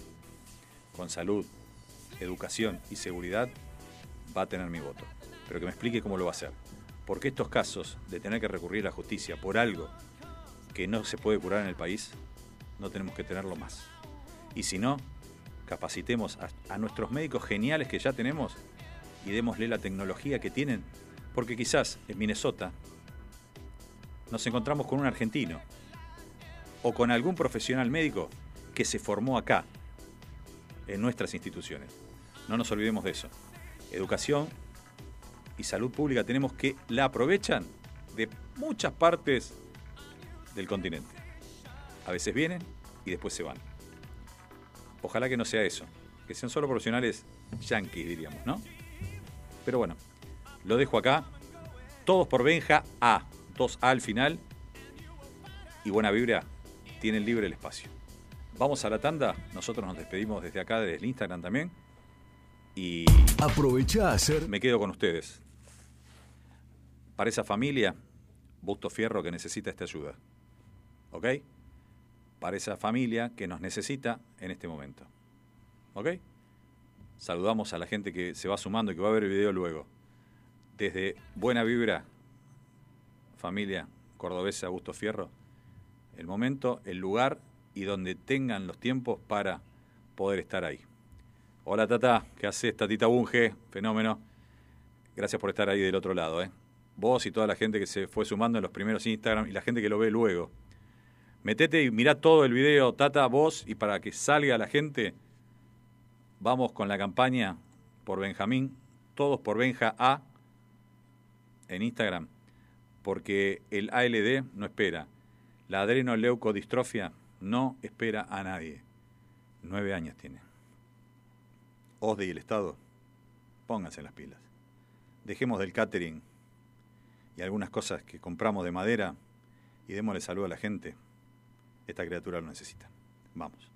con salud, educación y seguridad, va a tener mi voto. Pero que me explique cómo lo va a hacer. Porque estos casos de tener que recurrir a la justicia por algo que no se puede curar en el país, no tenemos que tenerlo más. Y si no, capacitemos a, nuestros médicos geniales que ya tenemos y démosle la tecnología que tienen. Porque quizás en Minnesota nos encontramos con un argentino o con algún profesional médico que se formó acá, en nuestras instituciones. No nos olvidemos de eso. Educación y salud pública tenemos que la aprovechan de muchas partes del continente. A veces vienen y después se van. Ojalá que no sea eso, que sean solo profesionales yanquis, diríamos, ¿no? Pero bueno, lo dejo acá. Todos por Benja A, 2A al final. Y buena vibra, tienen libre el espacio. Vamos a la tanda, nosotros nos despedimos desde acá, desde el Instagram también. Y Aprovecha a hacer me quedo con ustedes. Para esa familia, Busto Fierro que necesita esta ayuda. ¿Ok? Para esa familia que nos necesita en este momento. ¿Ok? Saludamos a la gente que se va sumando y que va a ver el video luego. Desde Buena Vibra, familia cordobesa Busto Fierro, el momento, el lugar y donde tengan los tiempos para poder estar ahí. Hola Tata, ¿qué haces? Tatita Bunge, fenómeno. Gracias por estar ahí del otro lado, ¿eh? Vos y toda la gente que se fue sumando en los primeros Instagram y la gente que lo ve luego. Metete y mirá todo el video, Tata, vos, y para que salga la gente, vamos con la campaña por Benjamín, todos por Benja A en Instagram, porque el ALD no espera. La adrenoleucodistrofia no espera a nadie. Nueve años tiene. OSDE y el Estado, pónganse las pilas. Dejemos del catering y algunas cosas que compramos de madera y démosle salud a la gente. Esta criatura lo necesita. Vamos.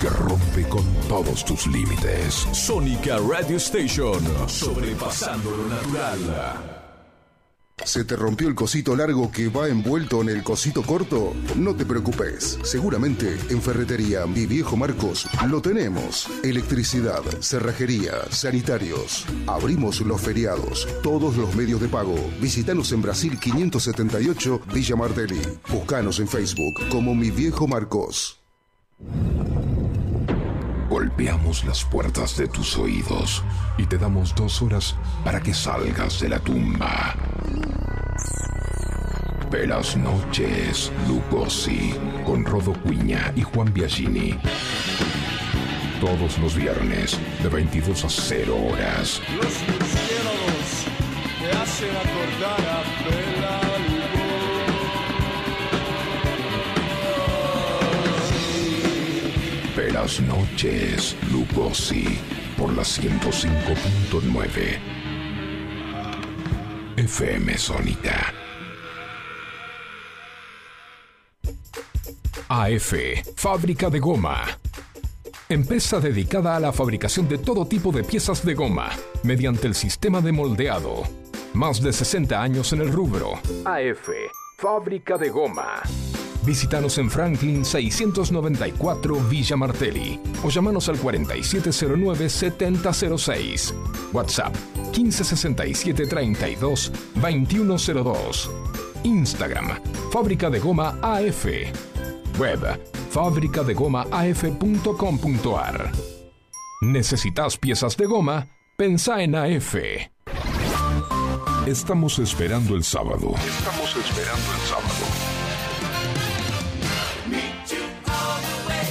que rompe con todos tus límites. Sónica Radio Station. Sobrepasando lo natural. ¿Se te rompió el cosito largo que va envuelto en el cosito corto? No te preocupes. Seguramente en Ferretería Mi Viejo Marcos lo tenemos. Electricidad, cerrajería, sanitarios. Abrimos los feriados, todos los medios de pago. Visítanos en Brasil 578 Villa Martelli. Búscanos en Facebook como Mi Viejo Marcos. Golpeamos las puertas de tus oídos y te damos dos horas para que salgas de la tumba. Velas noches, Lucosi, con Rodo Cuña y Juan Biagini. Todos los viernes, de 22 a 0 horas. Los murciélagos te hacen a Velas noches, Lucosi, por la 105.9. FM Sónica. AF, fábrica de goma. Empresa dedicada a la fabricación de todo tipo de piezas de goma mediante el sistema de moldeado. Más de 60 años en el rubro. AF, fábrica de goma. Visítanos en Franklin 694 Villa Martelli o llamanos al 4709-7006. WhatsApp 1567 32 2102. Instagram Fábrica de Goma AF. Web fabricadegomaaf.com.ar. ¿Necesitas piezas de goma? Pensá en AF. Estamos esperando el sábado. Estamos esperando el sábado.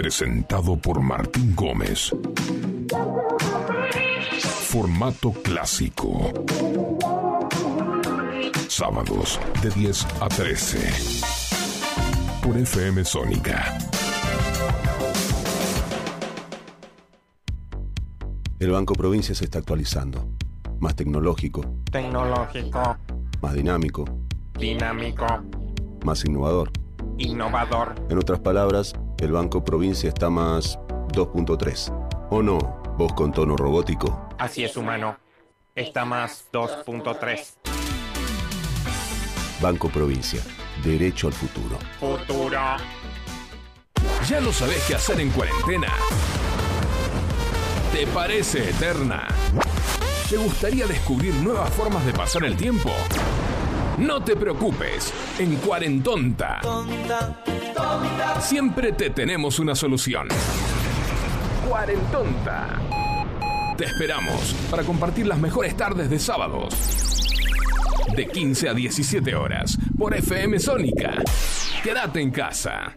Presentado por Martín Gómez. Formato clásico. Sábados de 10 a 13. Por FM Sónica. El Banco Provincia se está actualizando. Más tecnológico, Tecnológico, más dinámico, dinámico, más innovador. innovador. En otras palabras, el Banco Provincia está más 2.3. ¿O no? Vos con tono robótico. Así es, humano. Está más 2.3. Banco Provincia. Derecho al futuro. Futuro. ¿Ya no sabés qué hacer en cuarentena? ¿Te parece eterna? ¿Te gustaría descubrir nuevas formas de pasar el tiempo? No te preocupes, en Cuarentonta. Siempre te tenemos una solución. Cuarentonta. Te esperamos para compartir las mejores tardes de sábados. De 15 a 17 horas por FM Sónica. Quédate en casa.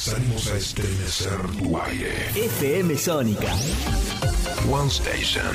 Salimos a estremecer tu aire. FM Sónica. One Station.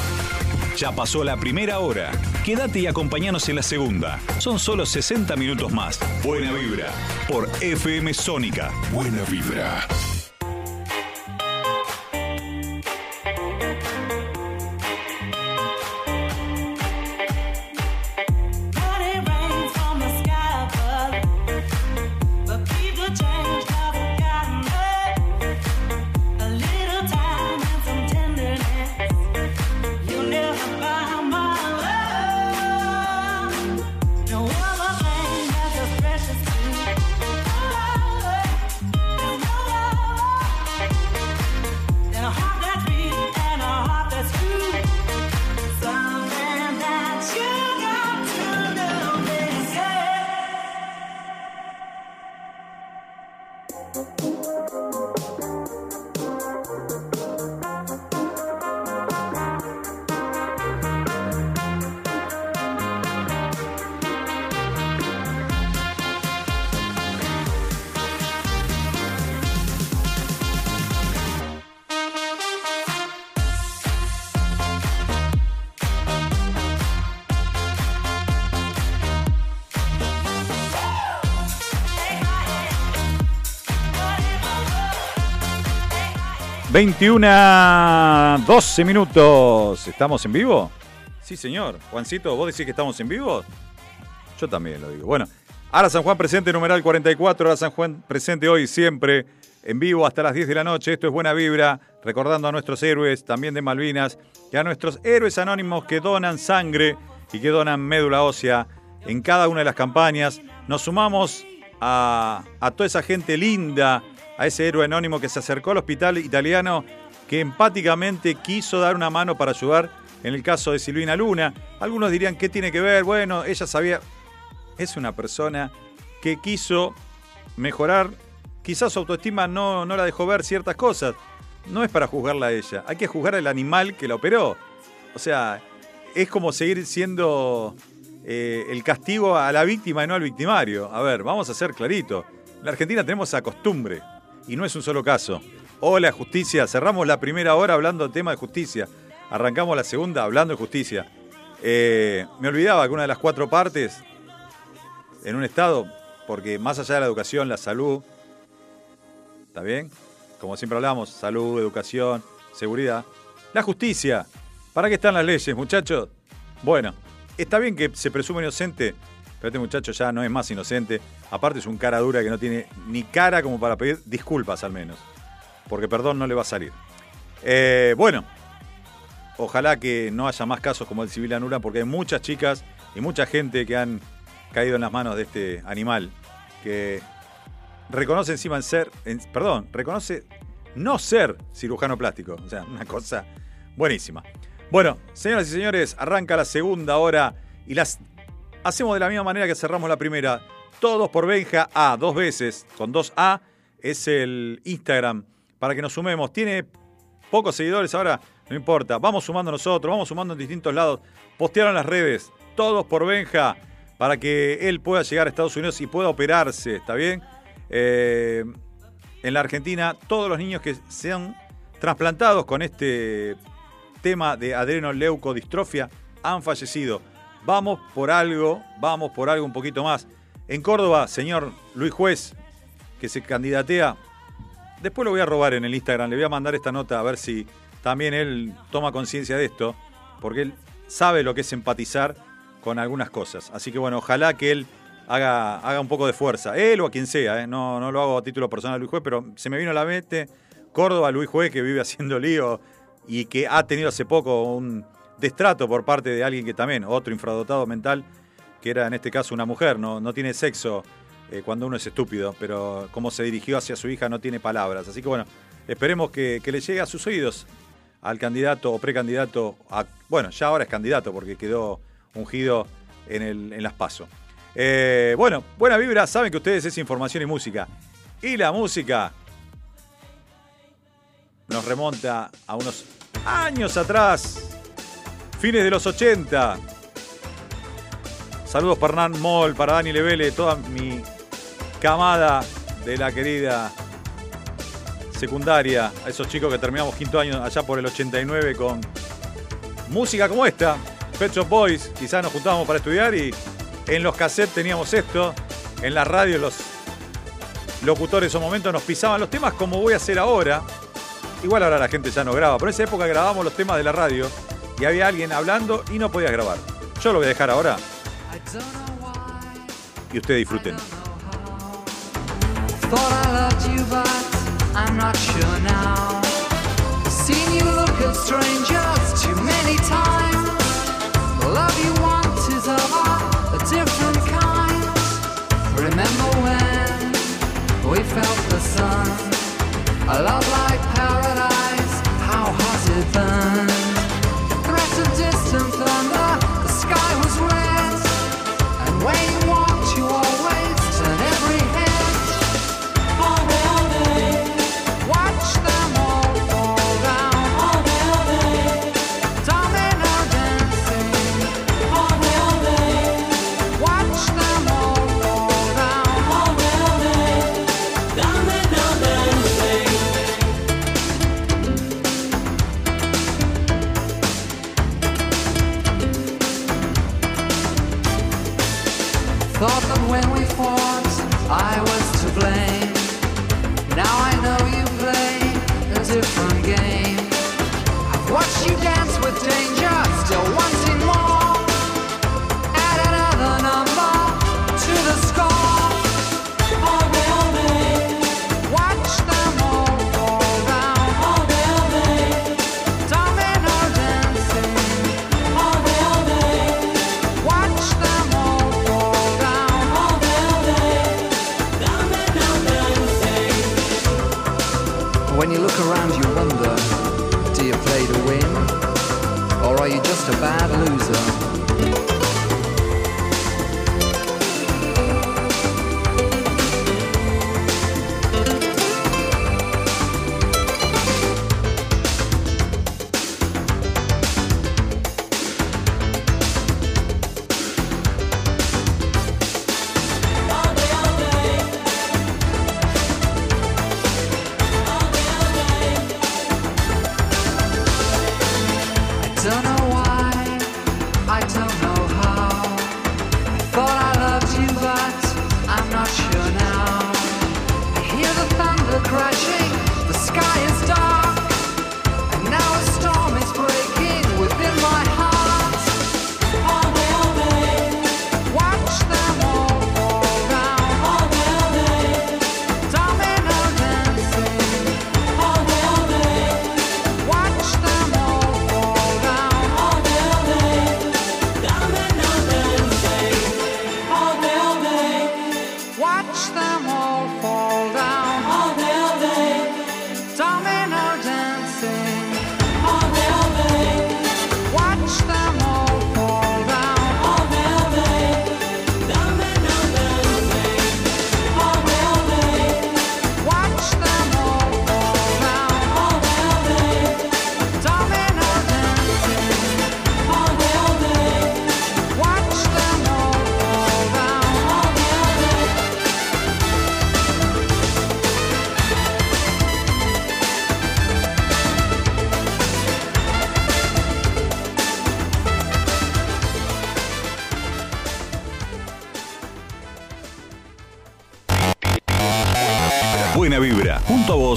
Ya pasó la primera hora. Quédate y acompañanos en la segunda. Son solo 60 minutos más. Buena vibra. Por FM Sónica. Buena vibra. ...21, 12 minutos. ¿Estamos en vivo? Sí, señor. Juancito, ¿vos decís que estamos en vivo? Yo también lo digo. Bueno, ahora San Juan presente, numeral 44. Ahora San Juan presente hoy, siempre en vivo hasta las 10 de la noche. Esto es Buena Vibra, recordando a nuestros héroes también de Malvinas y a nuestros héroes anónimos que donan sangre y que donan médula ósea en cada una de las campañas. Nos sumamos a, a toda esa gente linda, a ese héroe anónimo que se acercó al hospital italiano, que empáticamente quiso dar una mano para ayudar en el caso de Silvina Luna. Algunos dirían, ¿qué tiene que ver? Bueno, ella sabía, es una persona que quiso mejorar, quizás su autoestima no, no la dejó ver ciertas cosas. No es para juzgarla a ella, hay que juzgar al animal que la operó. O sea, es como seguir siendo eh, el castigo a la víctima y no al victimario. A ver, vamos a ser clarito. En la Argentina tenemos esa costumbre y no es un solo caso. Hola, justicia. Cerramos la primera hora hablando del tema de justicia. Arrancamos la segunda hablando de justicia. Eh, me olvidaba que una de las cuatro partes en un Estado, porque más allá de la educación, la salud, ¿está bien? Como siempre hablamos, salud, educación, seguridad. La justicia. ¿Para qué están las leyes, muchachos? Bueno, está bien que se presume inocente, pero este muchacho ya no es más inocente. Aparte es un cara dura que no tiene ni cara como para pedir disculpas al menos. Porque perdón no le va a salir. Eh, bueno, ojalá que no haya más casos como el civil Anura porque hay muchas chicas y mucha gente que han caído en las manos de este animal que reconoce encima en ser, perdón, reconoce no ser cirujano plástico. O sea, una cosa buenísima. Bueno, señoras y señores, arranca la segunda hora y las hacemos de la misma manera que cerramos la primera. Todos por Benja A, dos veces, con dos A, es el Instagram, para que nos sumemos. Tiene pocos seguidores ahora, no importa. Vamos sumando nosotros, vamos sumando en distintos lados. Postearon las redes, todos por Benja, para que él pueda llegar a Estados Unidos y pueda operarse, ¿está bien? Eh, en la Argentina, todos los niños que sean trasplantados con este tema de adrenoleucodistrofia han fallecido. Vamos por algo, vamos por algo un poquito más. En Córdoba, señor Luis Juez, que se candidatea, después lo voy a robar en el Instagram, le voy a mandar esta nota a ver si también él toma conciencia de esto, porque él sabe lo que es empatizar con algunas cosas. Así que bueno, ojalá que él haga, haga un poco de fuerza, él o a quien sea, ¿eh? no, no lo hago a título personal Luis Juez, pero se me vino a la mente Córdoba, Luis Juez, que vive haciendo lío y que ha tenido hace poco un destrato por parte de alguien que también, otro infradotado mental, que era en este caso una mujer, no, no tiene sexo eh, cuando uno es estúpido, pero cómo se dirigió hacia su hija no tiene palabras. Así que bueno, esperemos que, que le llegue a sus oídos al candidato o precandidato, bueno, ya ahora es candidato porque quedó ungido en, el, en las PASO. Eh, bueno, buena vibra, saben que ustedes es información y música. Y la música nos remonta a unos años atrás, fines de los 80. Saludos para Hernán Moll, para Dani Levele, toda mi camada de la querida secundaria, a esos chicos que terminamos quinto año allá por el 89 con música como esta, Pet Shop Boys, quizás nos juntábamos para estudiar y en los cassettes teníamos esto, en la radio los locutores o momentos nos pisaban los temas como voy a hacer ahora. Igual ahora la gente ya no graba, pero en esa época grabábamos los temas de la radio y había alguien hablando y no podías grabar. Yo lo voy a dejar ahora. Y ustedes disfruten. Remember when we felt the sun? A love like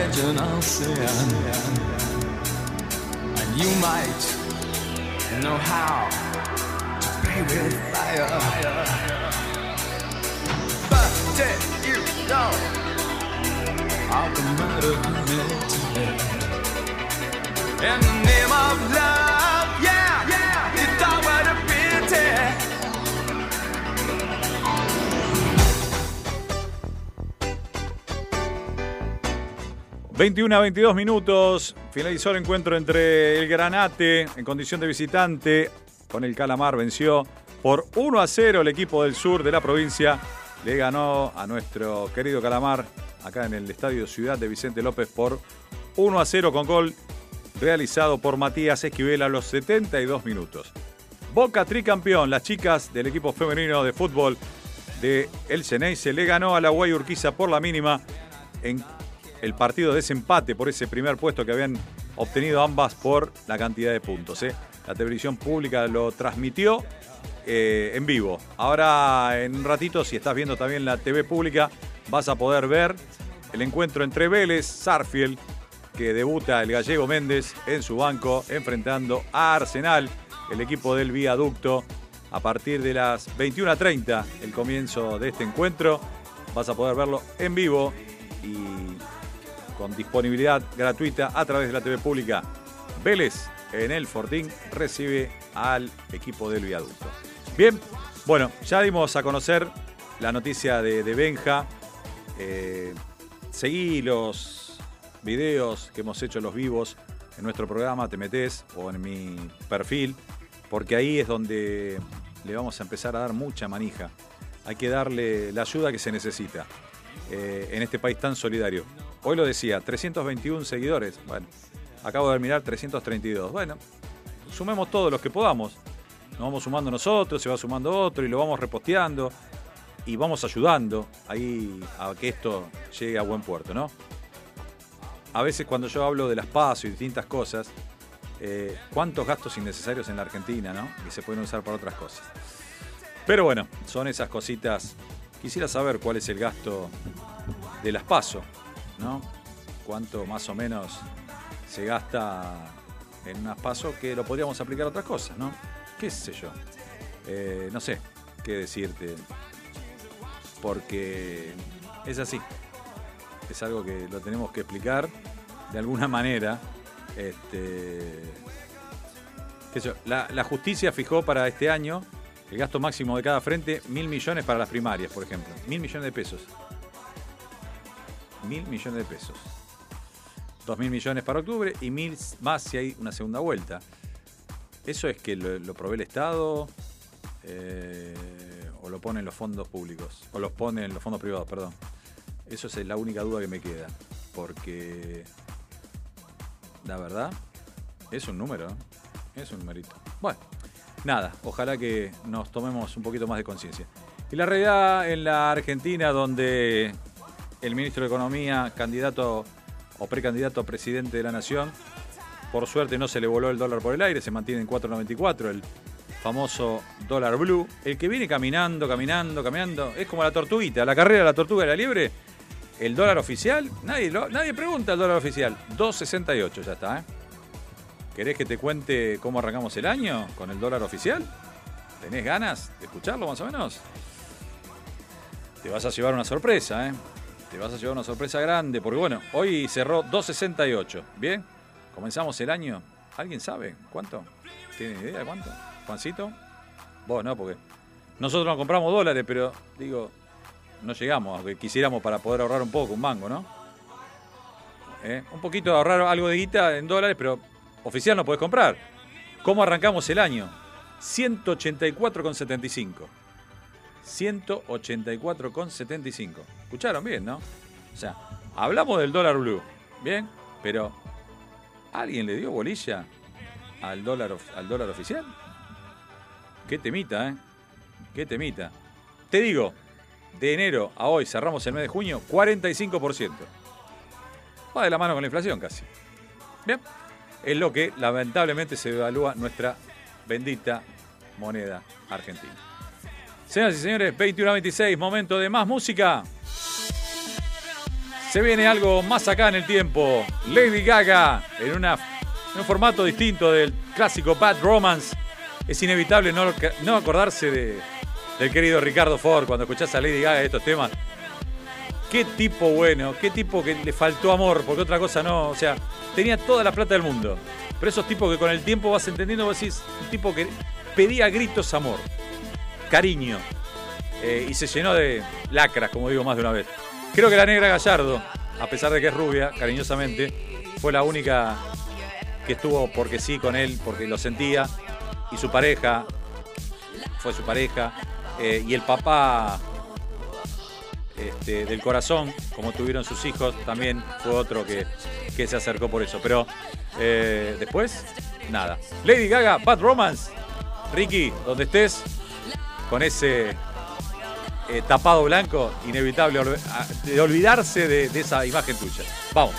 The original sin. And you might know how to play with fire. But did you know of the murder committed? In the name of love, 21 a 22 minutos. Finalizó el encuentro entre el Granate en condición de visitante con el Calamar. Venció por 1 a 0 el equipo del sur de la provincia. Le ganó a nuestro querido Calamar acá en el estadio Ciudad de Vicente López por 1 a 0 con gol realizado por Matías Esquivel a los 72 minutos. Boca tricampeón, las chicas del equipo femenino de fútbol de El Ceneice le ganó a la Guay Urquiza por la mínima en el partido de desempate por ese primer puesto que habían obtenido ambas por la cantidad de puntos. ¿eh? La televisión pública lo transmitió eh, en vivo. Ahora, en un ratito, si estás viendo también la TV pública, vas a poder ver el encuentro entre Vélez, Sarfield, que debuta el gallego Méndez en su banco, enfrentando a Arsenal, el equipo del viaducto. A partir de las 21.30, el comienzo de este encuentro, vas a poder verlo en vivo y con disponibilidad gratuita a través de la TV pública. Vélez en el Fortín recibe al equipo del viaducto. Bien, bueno, ya dimos a conocer la noticia de, Benja. Eh, seguí los videos que hemos hecho los vivos en nuestro programa, te metes o en mi perfil, porque ahí es donde le vamos a empezar a dar mucha manija. Hay que darle la ayuda que se necesita eh, en este país tan solidario. Hoy lo decía, 321 seguidores. Bueno, acabo de mirar 332. Bueno, sumemos todos los que podamos. Nos vamos sumando nosotros, se va sumando otro y lo vamos reposteando y vamos ayudando ahí a que esto llegue a buen puerto, ¿no? A veces cuando yo hablo de las PASO y distintas cosas, eh, cuántos gastos innecesarios en la Argentina, ¿no? Y se pueden usar para otras cosas. Pero bueno, son esas cositas. Quisiera saber cuál es el gasto de las PASO, ¿no? Cuánto más o menos se gasta en unas PASO que lo podríamos aplicar a otras cosas, ¿no? ¿Qué sé yo? Eh, no sé qué decirte. Porque es así. Es algo que lo tenemos que explicar de alguna manera. Este, la justicia fijó para este año el gasto máximo de cada frente, mil millones para las primarias, por ejemplo. Mil millones de pesos. Mil millones de pesos. Dos mil millones para octubre y mil más si hay una segunda vuelta. ¿Eso es que lo, lo provee el Estado eh, o lo ponen los fondos públicos? O los ponen los fondos privados, perdón. Eso es la única duda que me queda. Porque la verdad es un número, ¿no? es un numerito. Bueno, nada, ojalá que nos tomemos un poquito más de conciencia. Y la realidad en la Argentina, donde el ministro de Economía, candidato o precandidato a presidente de la Nación, por suerte no se le voló el dólar por el aire, se mantiene en 4.94, el famoso dólar blue. El que viene caminando, caminando, caminando, es como la tortuguita, la carrera de la tortuga y la liebre. El dólar oficial, nadie, nadie pregunta el dólar oficial, 2.68 ya está, ¿eh? ¿Querés que te cuente cómo arrancamos el año con el dólar oficial? ¿Tenés ganas de escucharlo más o menos? Te vas a llevar una sorpresa, ¿eh? Te vas a llevar una sorpresa grande, porque bueno, hoy cerró 2.68, ¿bien? Comenzamos el año, ¿alguien sabe cuánto? ¿Tiene idea de cuánto? ¿Juancito? Vos no, porque nosotros no compramos dólares, pero digo, no llegamos, aunque quisiéramos para poder ahorrar un poco, un mango, ¿no? ¿Eh? Un poquito de ahorrar algo de guita en dólares, pero oficial no podés comprar. ¿Cómo arrancamos el año? 184,75. 184,75. Escucharon bien, ¿no? O sea, hablamos del dólar blue, ¿bien? Pero, ¿alguien le dio bolilla al dólar, al dólar oficial? Qué temita, ¿eh? Qué temita. Te digo, de enero a hoy, cerramos el mes de junio, 45%. Va de la mano con la inflación casi. Bien, es lo que lamentablemente se evalúa nuestra bendita moneda argentina. Señoras y señores, 21 a 26, momento de más música. Se viene algo más acá en el tiempo. Lady Gaga en, en un formato distinto del clásico Bad Romance. Es inevitable no, acordarse de, del querido Ricardo Ford cuando escuchás a Lady Gaga estos temas. Qué tipo bueno, qué tipo que le faltó amor, porque otra cosa no. O sea, tenía toda la plata del mundo. Pero esos tipos que con el tiempo vas entendiendo, vos decís, un tipo que pedía gritos amor, cariño. eh, y se llenó de lacras, como digo más de una vez. Creo que la negra Gallardo, a pesar de que es rubia, cariñosamente, fue la única que estuvo porque sí con él, porque lo sentía. Y su pareja, fue su pareja. eh, y el papá este, del corazón, como tuvieron sus hijos, también fue otro que, que se acercó por eso. Pero eh, después, nada. Lady Gaga, Bad Romance. Ricky, donde estés, con ese eh, tapado blanco, inevitable de olvidarse de, de esa imagen tuya. Vamos.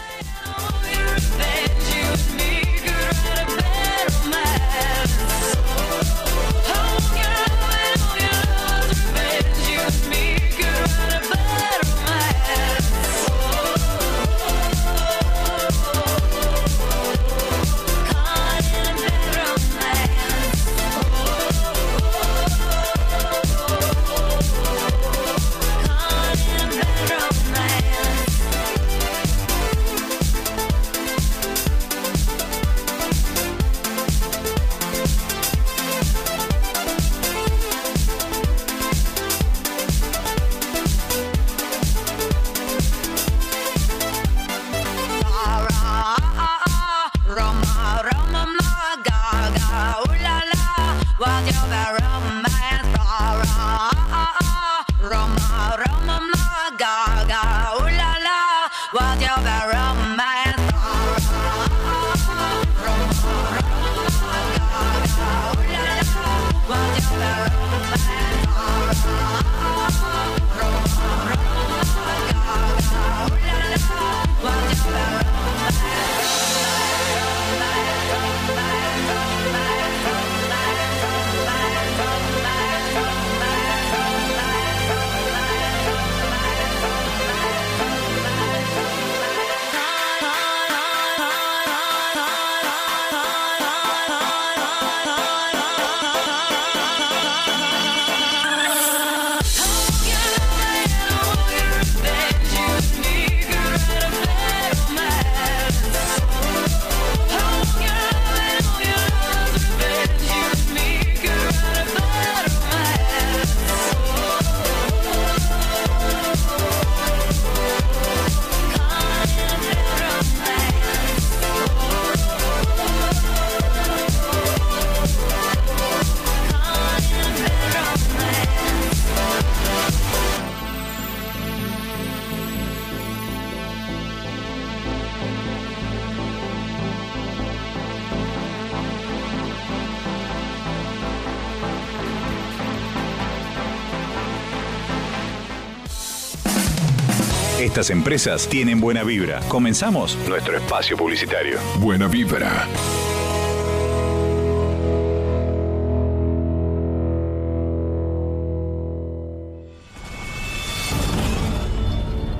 Estas empresas tienen buena vibra. Comenzamos nuestro espacio publicitario. Buena vibra.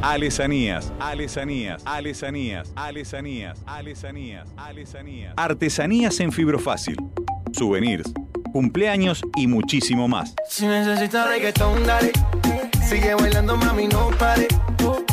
Alesanías, alesanías, alesanías, alesanías, alesanías, alesanías. Artesanías en fibrofácil. Souvenirs, cumpleaños y muchísimo más. Si necesitas reggaetón, dale. Sigue bailando, mami, no pare.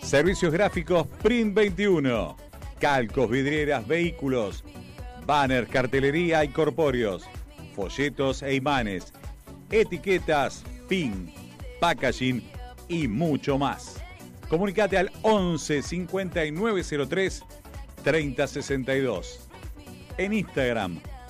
Servicios gráficos Print 21. Calcos, vidrieras, vehículos, banners, cartelería y corpóreos, folletos e imanes, etiquetas, pin, packaging y mucho más. Comunicate al 11 5903 3062. En Instagram,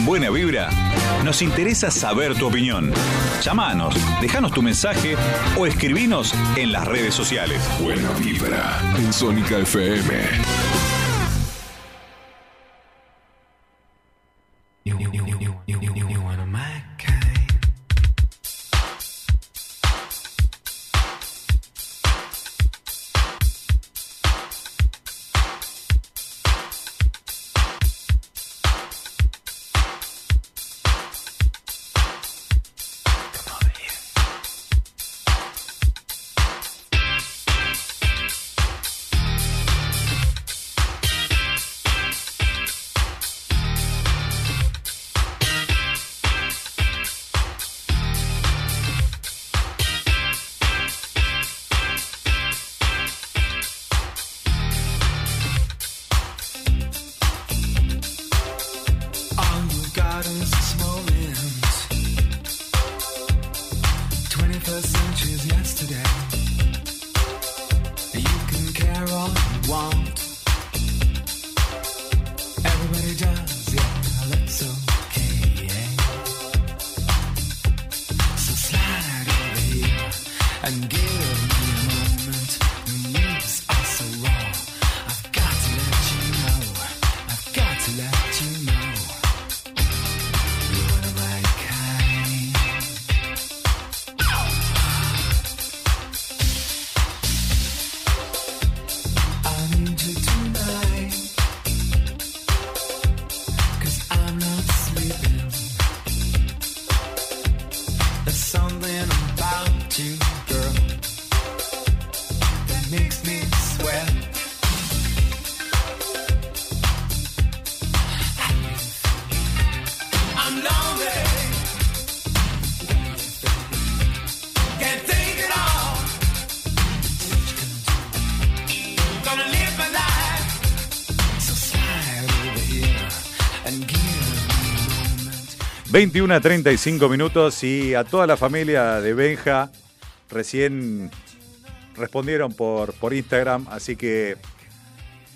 En Buena Vibra, nos interesa saber tu opinión. Llámanos, déjanos tu mensaje o escribinos en las redes sociales. Buena Vibra en Sónica FM. 21 a 35 minutos y a toda la familia de Benja recién respondieron por, por Instagram, así que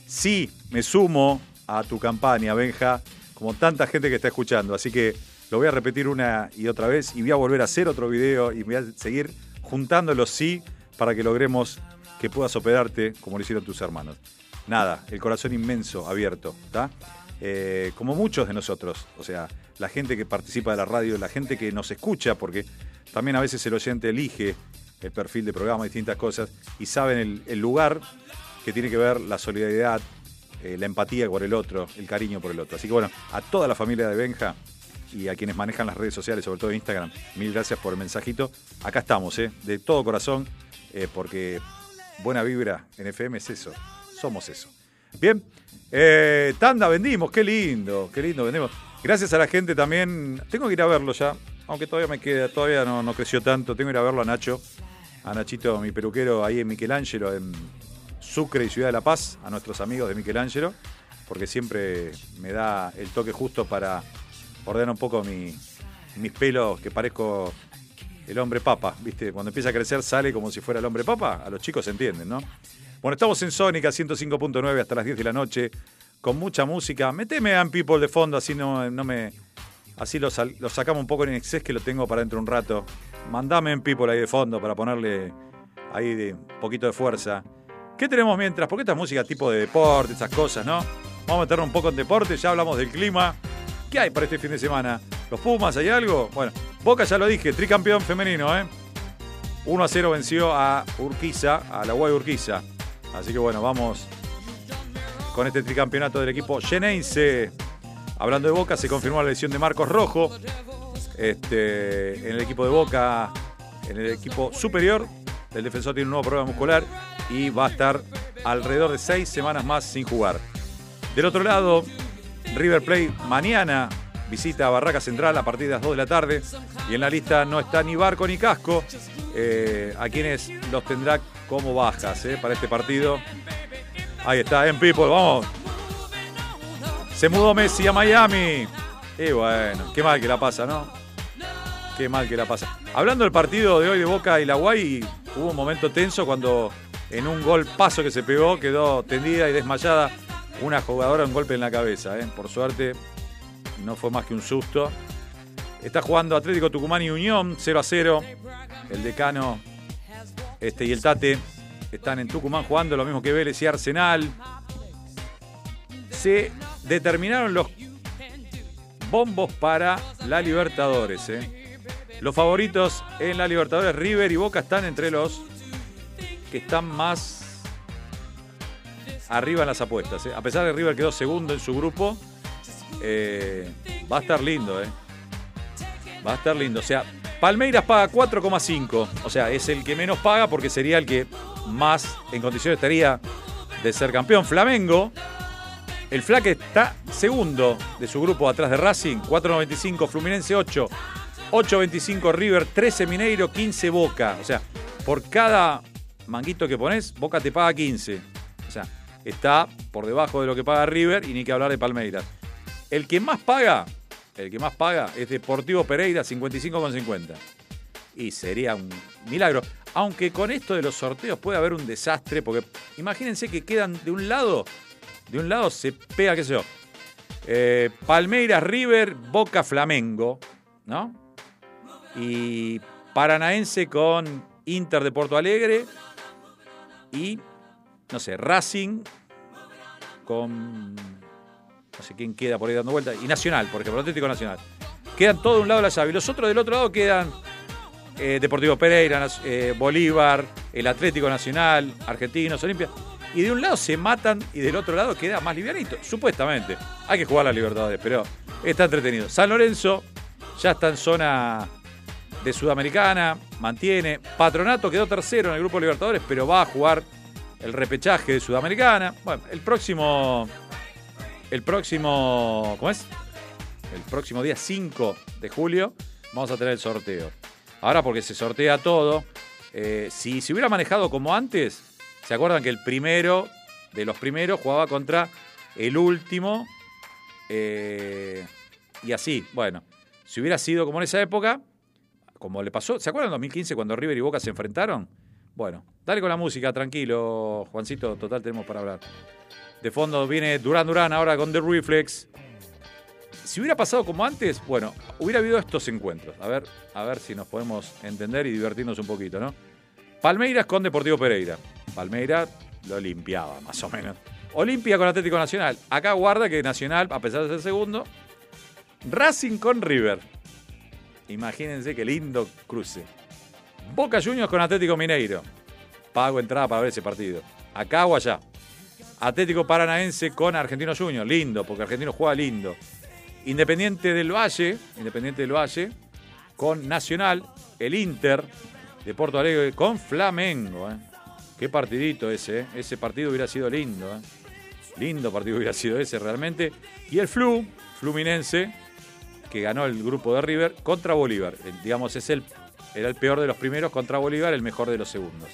sí, me sumo a tu campaña, Benja, como tanta gente que está escuchando, así que lo voy a repetir una y otra vez y voy a volver a hacer otro video y voy a seguir juntando los sí para que logremos que puedas operarte como lo hicieron tus hermanos. Nada, el corazón inmenso, abierto, ¿está? Eh, como muchos de nosotros, o sea, la gente que participa de la radio, la gente que nos escucha, porque también a veces el oyente elige el perfil de programa, distintas cosas, y saben el, lugar que tiene que ver la solidaridad, eh, la empatía por el otro, el cariño por el otro. Así que bueno, a toda la familia de Benja y a quienes manejan las redes sociales, sobre todo Instagram, mil gracias por el mensajito. Acá estamos, ¿eh? de todo corazón, eh, porque buena vibra en FM es eso, somos eso. Bien, Tanda vendimos, qué lindo, qué lindo vendimos. Gracias a la gente también, tengo que ir a verlo ya, aunque todavía me queda, todavía no, creció tanto, tengo que ir a verlo a Nacho, a Nachito, mi peluquero, ahí en Michelangelo, en Sucre y Ciudad de la Paz, a nuestros amigos de Michelangelo, porque siempre me da el toque justo para ordenar un poco mi- mis pelos, que parezco el hombre papa, ¿viste? Cuando empieza a crecer sale como si fuera el hombre papa, a los chicos se entienden, ¿no? Bueno, estamos en Sónica 105.9 hasta las 10 de la noche, con mucha música. Meteme a People de fondo, así no, no me. Así lo, sacamos un poco en exceso que lo tengo para dentro de un rato. Mandame en People ahí de fondo para ponerle ahí de un poquito de fuerza. ¿Qué tenemos mientras? Porque esta es música tipo de deporte, esas cosas, ¿no? Vamos a meternos un poco en deporte, ya hablamos del clima. ¿Qué hay para este fin de semana? ¿Los Pumas hay algo? Bueno, Boca ya lo dije, tricampeón femenino, ¿eh? 1 a 0 venció a Urquiza, a la Guay Urquiza. Así que bueno, vamos con este tricampeonato del equipo Genense. Hablando de Boca, se confirmó la lesión de Marcos Rojo. Este, en el equipo de Boca, en el equipo superior, el defensor tiene un nuevo problema muscular y va a estar alrededor de seis semanas más sin jugar. Del otro lado, River Plate mañana visita a Barraca Central a partir de las 2 de la tarde. Y en la lista no está ni Barco ni Casco, eh, a quienes los tendrá como bajas eh, para este partido. Ahí está, en People, vamos. Se mudó Messi a Miami. Y bueno, qué mal que la pasa, ¿no? Qué mal que la pasa. Hablando del partido de hoy de Boca y la Guay, hubo un momento tenso cuando en un gol paso que se pegó quedó tendida y desmayada una jugadora un golpe en la cabeza. ¿eh? Por suerte no fue más que un susto. Está jugando Atlético Tucumán y Unión 0 a 0. El decano este, y el Tate están en Tucumán jugando lo mismo que Vélez y Arsenal. Se determinaron los bombos para la Libertadores. ¿eh? Los favoritos en la Libertadores, River y Boca, están entre los que están más arriba en las apuestas. ¿eh? A pesar de River quedó segundo en su grupo, eh, va a estar lindo. Va a estar lindo. O sea, Palmeiras paga 4,5. O sea, es el que menos paga porque sería el que más en condiciones estaría de ser campeón. Flamengo, el Flaque está segundo de su grupo atrás de Racing, 4.95, Fluminense 8, 8.25 River, 13 Mineiro, 15 Boca. O sea, por cada manguito que pones, Boca te paga 15. O sea, está por debajo de lo que paga River y ni que hablar de Palmeiras. El que más paga, el que más paga es Deportivo Pereira, 55,50. Y sería un milagro. Aunque con esto de los sorteos puede haber un desastre, porque imagínense que quedan de un lado, de un lado se pega, qué sé yo, eh, Palmeiras, River, Boca, Flamengo, ¿no? Y Paranaense con Inter de Porto Alegre y, no sé, Racing con, no sé quién queda por ahí dando vuelta, y Nacional, por ejemplo, Atlético Nacional. Quedan todos de un lado de la llave y los otros del otro lado quedan eh, Deportivo Pereira, eh, Bolívar, el Atlético Nacional, Argentinos, Olimpia. Y de un lado se matan y del otro lado queda más livianito, supuestamente. Hay que jugar la Libertadores, pero está entretenido. San Lorenzo ya está en zona de Sudamericana, mantiene. Patronato quedó tercero en el grupo Libertadores, pero va a jugar el repechaje de Sudamericana. Bueno, el próximo. El próximo. ¿Cómo es? El próximo día 5 de julio vamos a tener el sorteo. Ahora porque se sortea todo. eh, si se hubiera manejado como antes, ¿se acuerdan que el primero de los primeros jugaba contra el último? eh, y así, bueno, si hubiera sido como en esa época, como le pasó, ¿se acuerdan en 2015 cuando River y Boca se enfrentaron? Bueno, dale con la música, tranquilo, Juancito, total tenemos para hablar. De fondo viene Durán Durán ahora con The Reflex. Si hubiera pasado como antes, bueno, hubiera habido estos encuentros. A ver, a ver si nos podemos entender y divertirnos un poquito, ¿no? Palmeiras con Deportivo Pereira. Palmeiras lo limpiaba, más o menos. Olimpia con Atlético Nacional. Acá guarda que Nacional, a pesar de ser segundo. Racing con River. Imagínense qué lindo cruce. Boca Juniors con Atlético Mineiro. Pago entrada para ver ese partido. Acá o allá. Atlético Paranaense con Argentino Juniors. Lindo, porque Argentino juega lindo. Independiente del Valle. Independiente del Valle. Con Nacional. El Inter de Porto Alegre con Flamengo. ¿eh? Qué partidito ese, ¿eh? ese partido hubiera sido lindo. ¿eh? Lindo partido hubiera sido ese realmente. Y el Flu, Fluminense, que ganó el grupo de River contra Bolívar. Eh, digamos, es el, era el peor de los primeros contra Bolívar, el mejor de los segundos.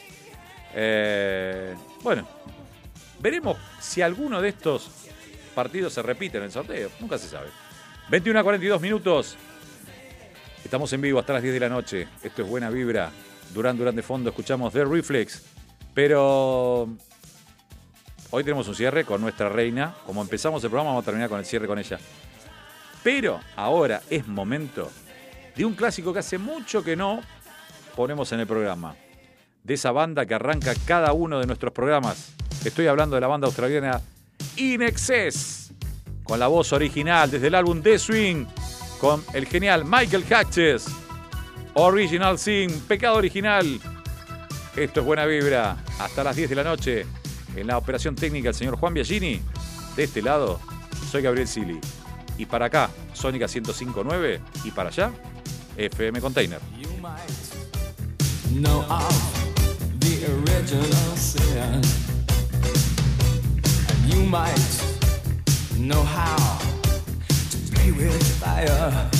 Eh, bueno, veremos si alguno de estos partidos se repite en el sorteo. Nunca se sabe. 21 a 42 minutos. Estamos en vivo hasta las 10 de la noche. Esto es Buena Vibra. Durán Durán de fondo. Escuchamos The Reflex. Pero hoy tenemos un cierre con nuestra reina. Como empezamos el programa, vamos a terminar con el cierre con ella. Pero ahora es momento de un clásico que hace mucho que no ponemos en el programa. De esa banda que arranca cada uno de nuestros programas. Estoy hablando de la banda australiana In Excess. Con la voz original desde el álbum The Swing. Con el genial Michael Hatches. Original Sin, pecado original. Esto es Buena Vibra. Hasta las 10 de la noche. En la operación técnica el señor Juan Biagini. De este lado, soy Gabriel Sili. Y para acá, Sónica 105.9. Y para allá, FM Container. know of the original sin. And you might know how to play with fire.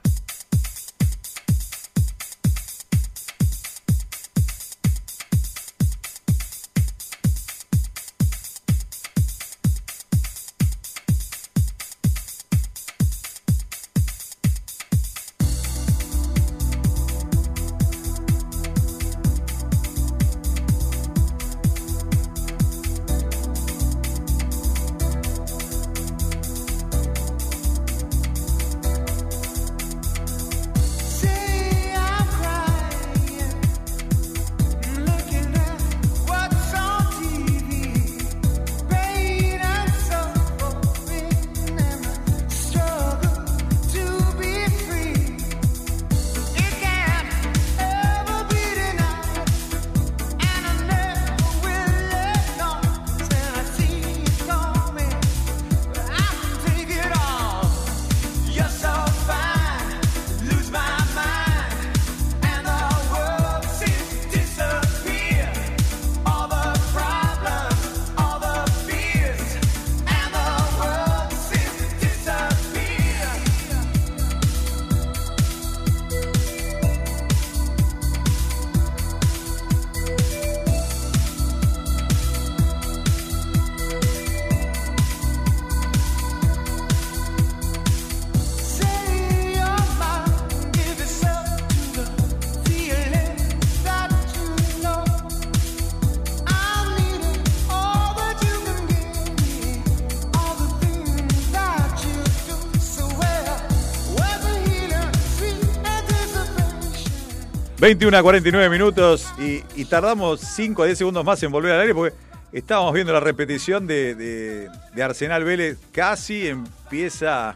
21 a 49 minutos y, tardamos 5 a 10 segundos más en volver al aire porque estábamos viendo la repetición de Arsenal Vélez. Casi empieza.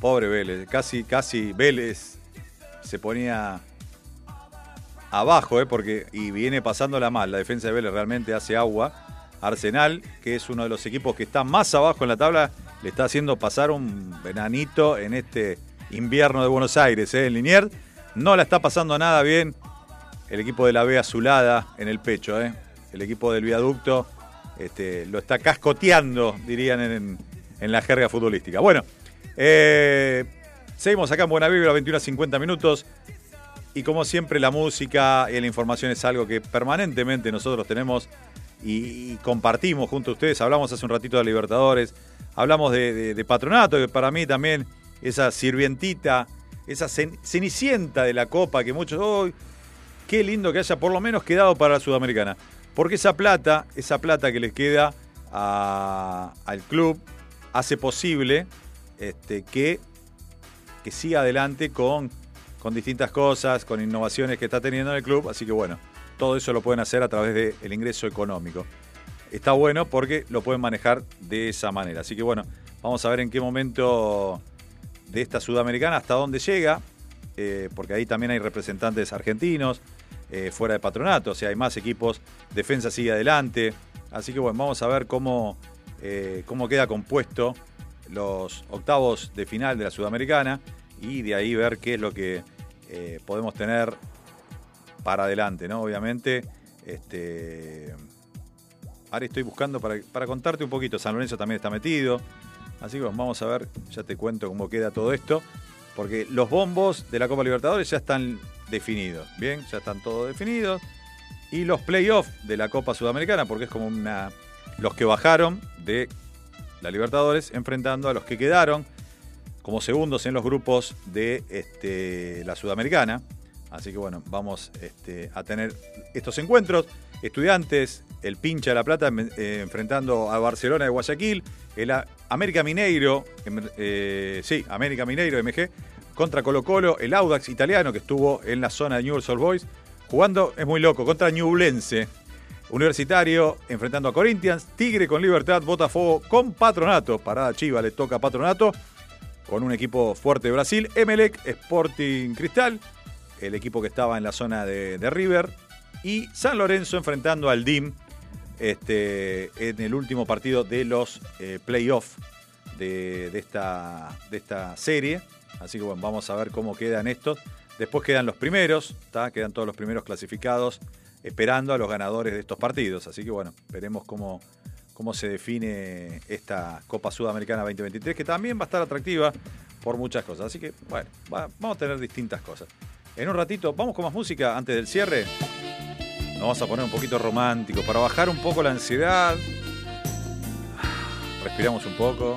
Pobre Vélez, casi, casi Vélez se ponía abajo, ¿eh? porque y viene pasándola mal. La defensa de Vélez realmente hace agua. Arsenal, que es uno de los equipos que está más abajo en la tabla, le está haciendo pasar un venanito en este invierno de Buenos Aires. ¿eh? En Liniers no la está pasando nada bien. El equipo de la B azulada en el pecho. ¿eh? El equipo del viaducto este, lo está cascoteando, dirían en, la jerga futbolística. Bueno, eh, seguimos acá en Buena Vibra, 21 a 50 minutos. Y como siempre, la música y la información es algo que permanentemente nosotros tenemos y, compartimos junto a ustedes. Hablamos hace un ratito de Libertadores, hablamos de, de- de Patronato, que para mí también esa sirvientita, esa cen- cenicienta de la Copa que muchos. ¡Uy! qué lindo que haya por lo menos quedado para la Sudamericana! Porque esa plata, esa plata que les queda al club, hace posible este, que, que siga adelante con con distintas cosas, con innovaciones que está teniendo en el club. Así que bueno, todo eso lo pueden hacer a través del ingreso económico. Está bueno porque lo pueden manejar de esa manera. Así que bueno, vamos a ver en qué momento de esta sudamericana, hasta dónde llega, eh, porque ahí también hay representantes argentinos eh, fuera de patronato, o sea, hay más equipos, defensa sigue adelante. Así que bueno, vamos a ver cómo, eh, cómo queda compuesto los octavos de final de la Sudamericana y de ahí ver qué es lo que eh, podemos tener para adelante, ¿no? Obviamente, este, ahora estoy buscando para, para contarte un poquito, San Lorenzo también está metido, así que vamos a ver, ya te cuento cómo queda todo esto, porque los bombos de la Copa Libertadores ya están definidos, ¿bien? Ya están todos definidos, y los playoffs de la Copa Sudamericana, porque es como una... los que bajaron de la Libertadores enfrentando a los que quedaron como segundos en los grupos de este, la Sudamericana. Así que bueno, vamos este, a tener estos encuentros. Estudiantes, el pincha de la Plata eh, enfrentando a Barcelona de Guayaquil, el América Mineiro, em- eh, sí, América Mineiro MG, contra Colo Colo, el Audax italiano que estuvo en la zona de Newell's Old Boys, jugando, es muy loco, contra Ñublense. Universitario enfrentando a Corinthians, Tigre con Libertad, Botafogo con Patronato, parada Chiva le toca Patronato, con un equipo fuerte de Brasil, Emelec, Sporting Cristal, el equipo que estaba en la zona de, de River, y San Lorenzo enfrentando al DIM este, en el último partido de los eh, playoffs de, esta, de esta serie. Así que bueno, vamos a ver cómo quedan estos. Después quedan los primeros, ¿tá? quedan todos los primeros clasificados esperando a los ganadores de estos partidos. Así que bueno, veremos cómo, cómo se define esta Copa Sudamericana 2023, que también va a estar atractiva por muchas cosas. Así que bueno, va- vamos a tener distintas cosas. En un ratito, vamos con más música antes del cierre. Vamos a poner un poquito romántico para bajar un poco la ansiedad. Respiramos un poco.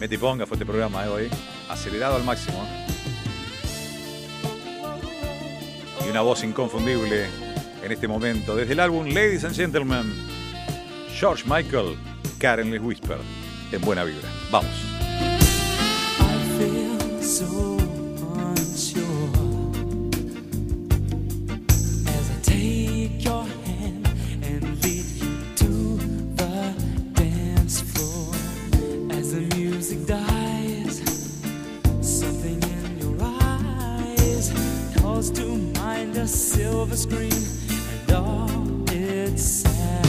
Mete y ponga fue este programa de hoy. Acelerado al máximo. Y una voz inconfundible en este momento. Desde el álbum Ladies and Gentlemen, George Michael, Karen Lee Whisper. En buena vibra. Vamos. Calls to mind a silver screen and all its sad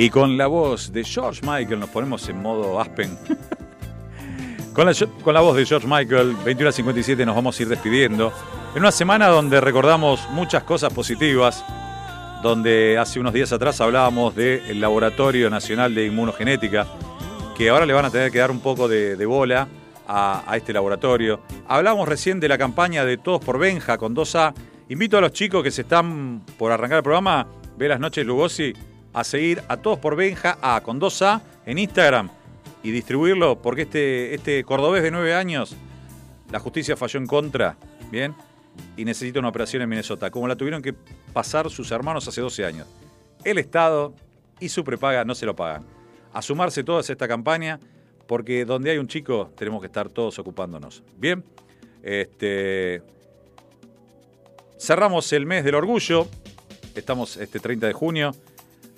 Y con la voz de George Michael nos ponemos en modo Aspen. con, la, voz de George Michael, 21 a 57 nos vamos a ir despidiendo. En una semana donde recordamos muchas cosas positivas, donde hace unos días atrás hablábamos del Laboratorio Nacional de Inmunogenética, que ahora le van a tener que dar un poco de, de bola a, a este laboratorio. Hablábamos recién de la campaña de Todos por Benja con 2A. Invito a los chicos que se están por arrancar el programa, ve las noches Lugosi, a seguir a Todos por Benja A con 2A en Instagram y distribuirlo porque este, este cordobés de 9 años, la justicia falló en contra, ¿bien? Y necesita una operación en Minnesota, como la tuvieron que pasar sus hermanos hace 12 años. El Estado y su prepaga no se lo pagan. A sumarse todos a esta campaña, porque donde hay un chico tenemos que estar todos ocupándonos. Bien, Este, cerramos el mes del orgullo. Estamos este 30 de junio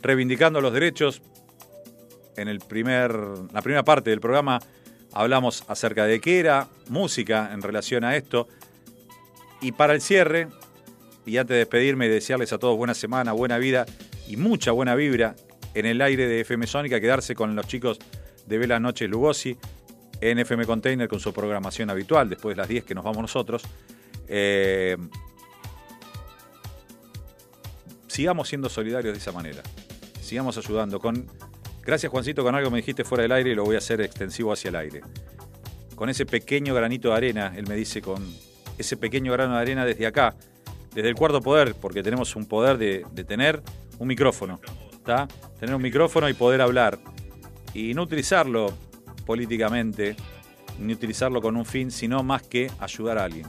reivindicando los derechos. En el primer, la primera parte del programa hablamos acerca de qué era música en relación a esto. Y para el cierre, y antes de despedirme y desearles a todos buena semana, buena vida y mucha buena vibra en el aire de FM Sónica, quedarse con los chicos de Vela Noches Lugosi en FM Container con su programación habitual, después de las 10 que nos vamos nosotros. Eh, sigamos siendo solidarios de esa manera. Sigamos ayudando. Con, gracias Juancito, con algo me dijiste fuera del aire y lo voy a hacer extensivo hacia el aire. Con ese pequeño granito de arena, él me dice, con ese pequeño grano de arena desde acá, desde el cuarto poder, porque tenemos un poder de, de tener un micrófono. ¿está? Tener un micrófono y poder hablar. Y no utilizarlo políticamente, ni utilizarlo con un fin, sino más que ayudar a alguien.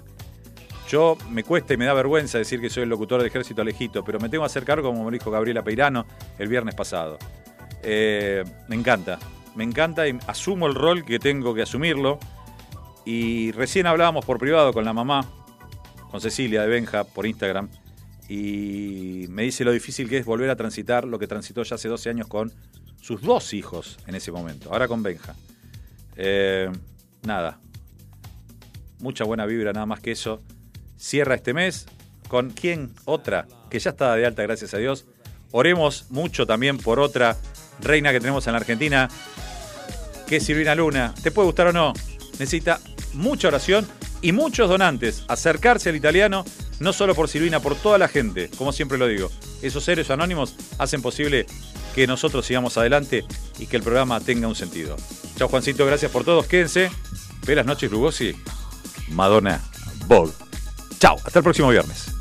Yo me cuesta y me da vergüenza decir que soy el locutor del ejército alejito, pero me tengo que hacer cargo, como me dijo Gabriela Peirano el viernes pasado. Eh, me encanta, me encanta y asumo el rol que tengo que asumirlo. Y recién hablábamos por privado con la mamá, con Cecilia de Benja, por Instagram, y me dice lo difícil que es volver a transitar lo que transitó ya hace 12 años con sus dos hijos en ese momento, ahora con Benja. Eh, nada, mucha buena vibra, nada más que eso. Cierra este mes con quién otra, que ya está de alta, gracias a Dios. Oremos mucho también por otra reina que tenemos en la Argentina, que es Silvina Luna. ¿Te puede gustar o no? Necesita mucha oración y muchos donantes. Acercarse al italiano, no solo por Silvina, por toda la gente, como siempre lo digo. Esos seres anónimos hacen posible que nosotros sigamos adelante y que el programa tenga un sentido. Chao Juancito, gracias por todos, quédense. Buenas noches, Lugosi. Madonna Bog. Chao, hasta el próximo viernes.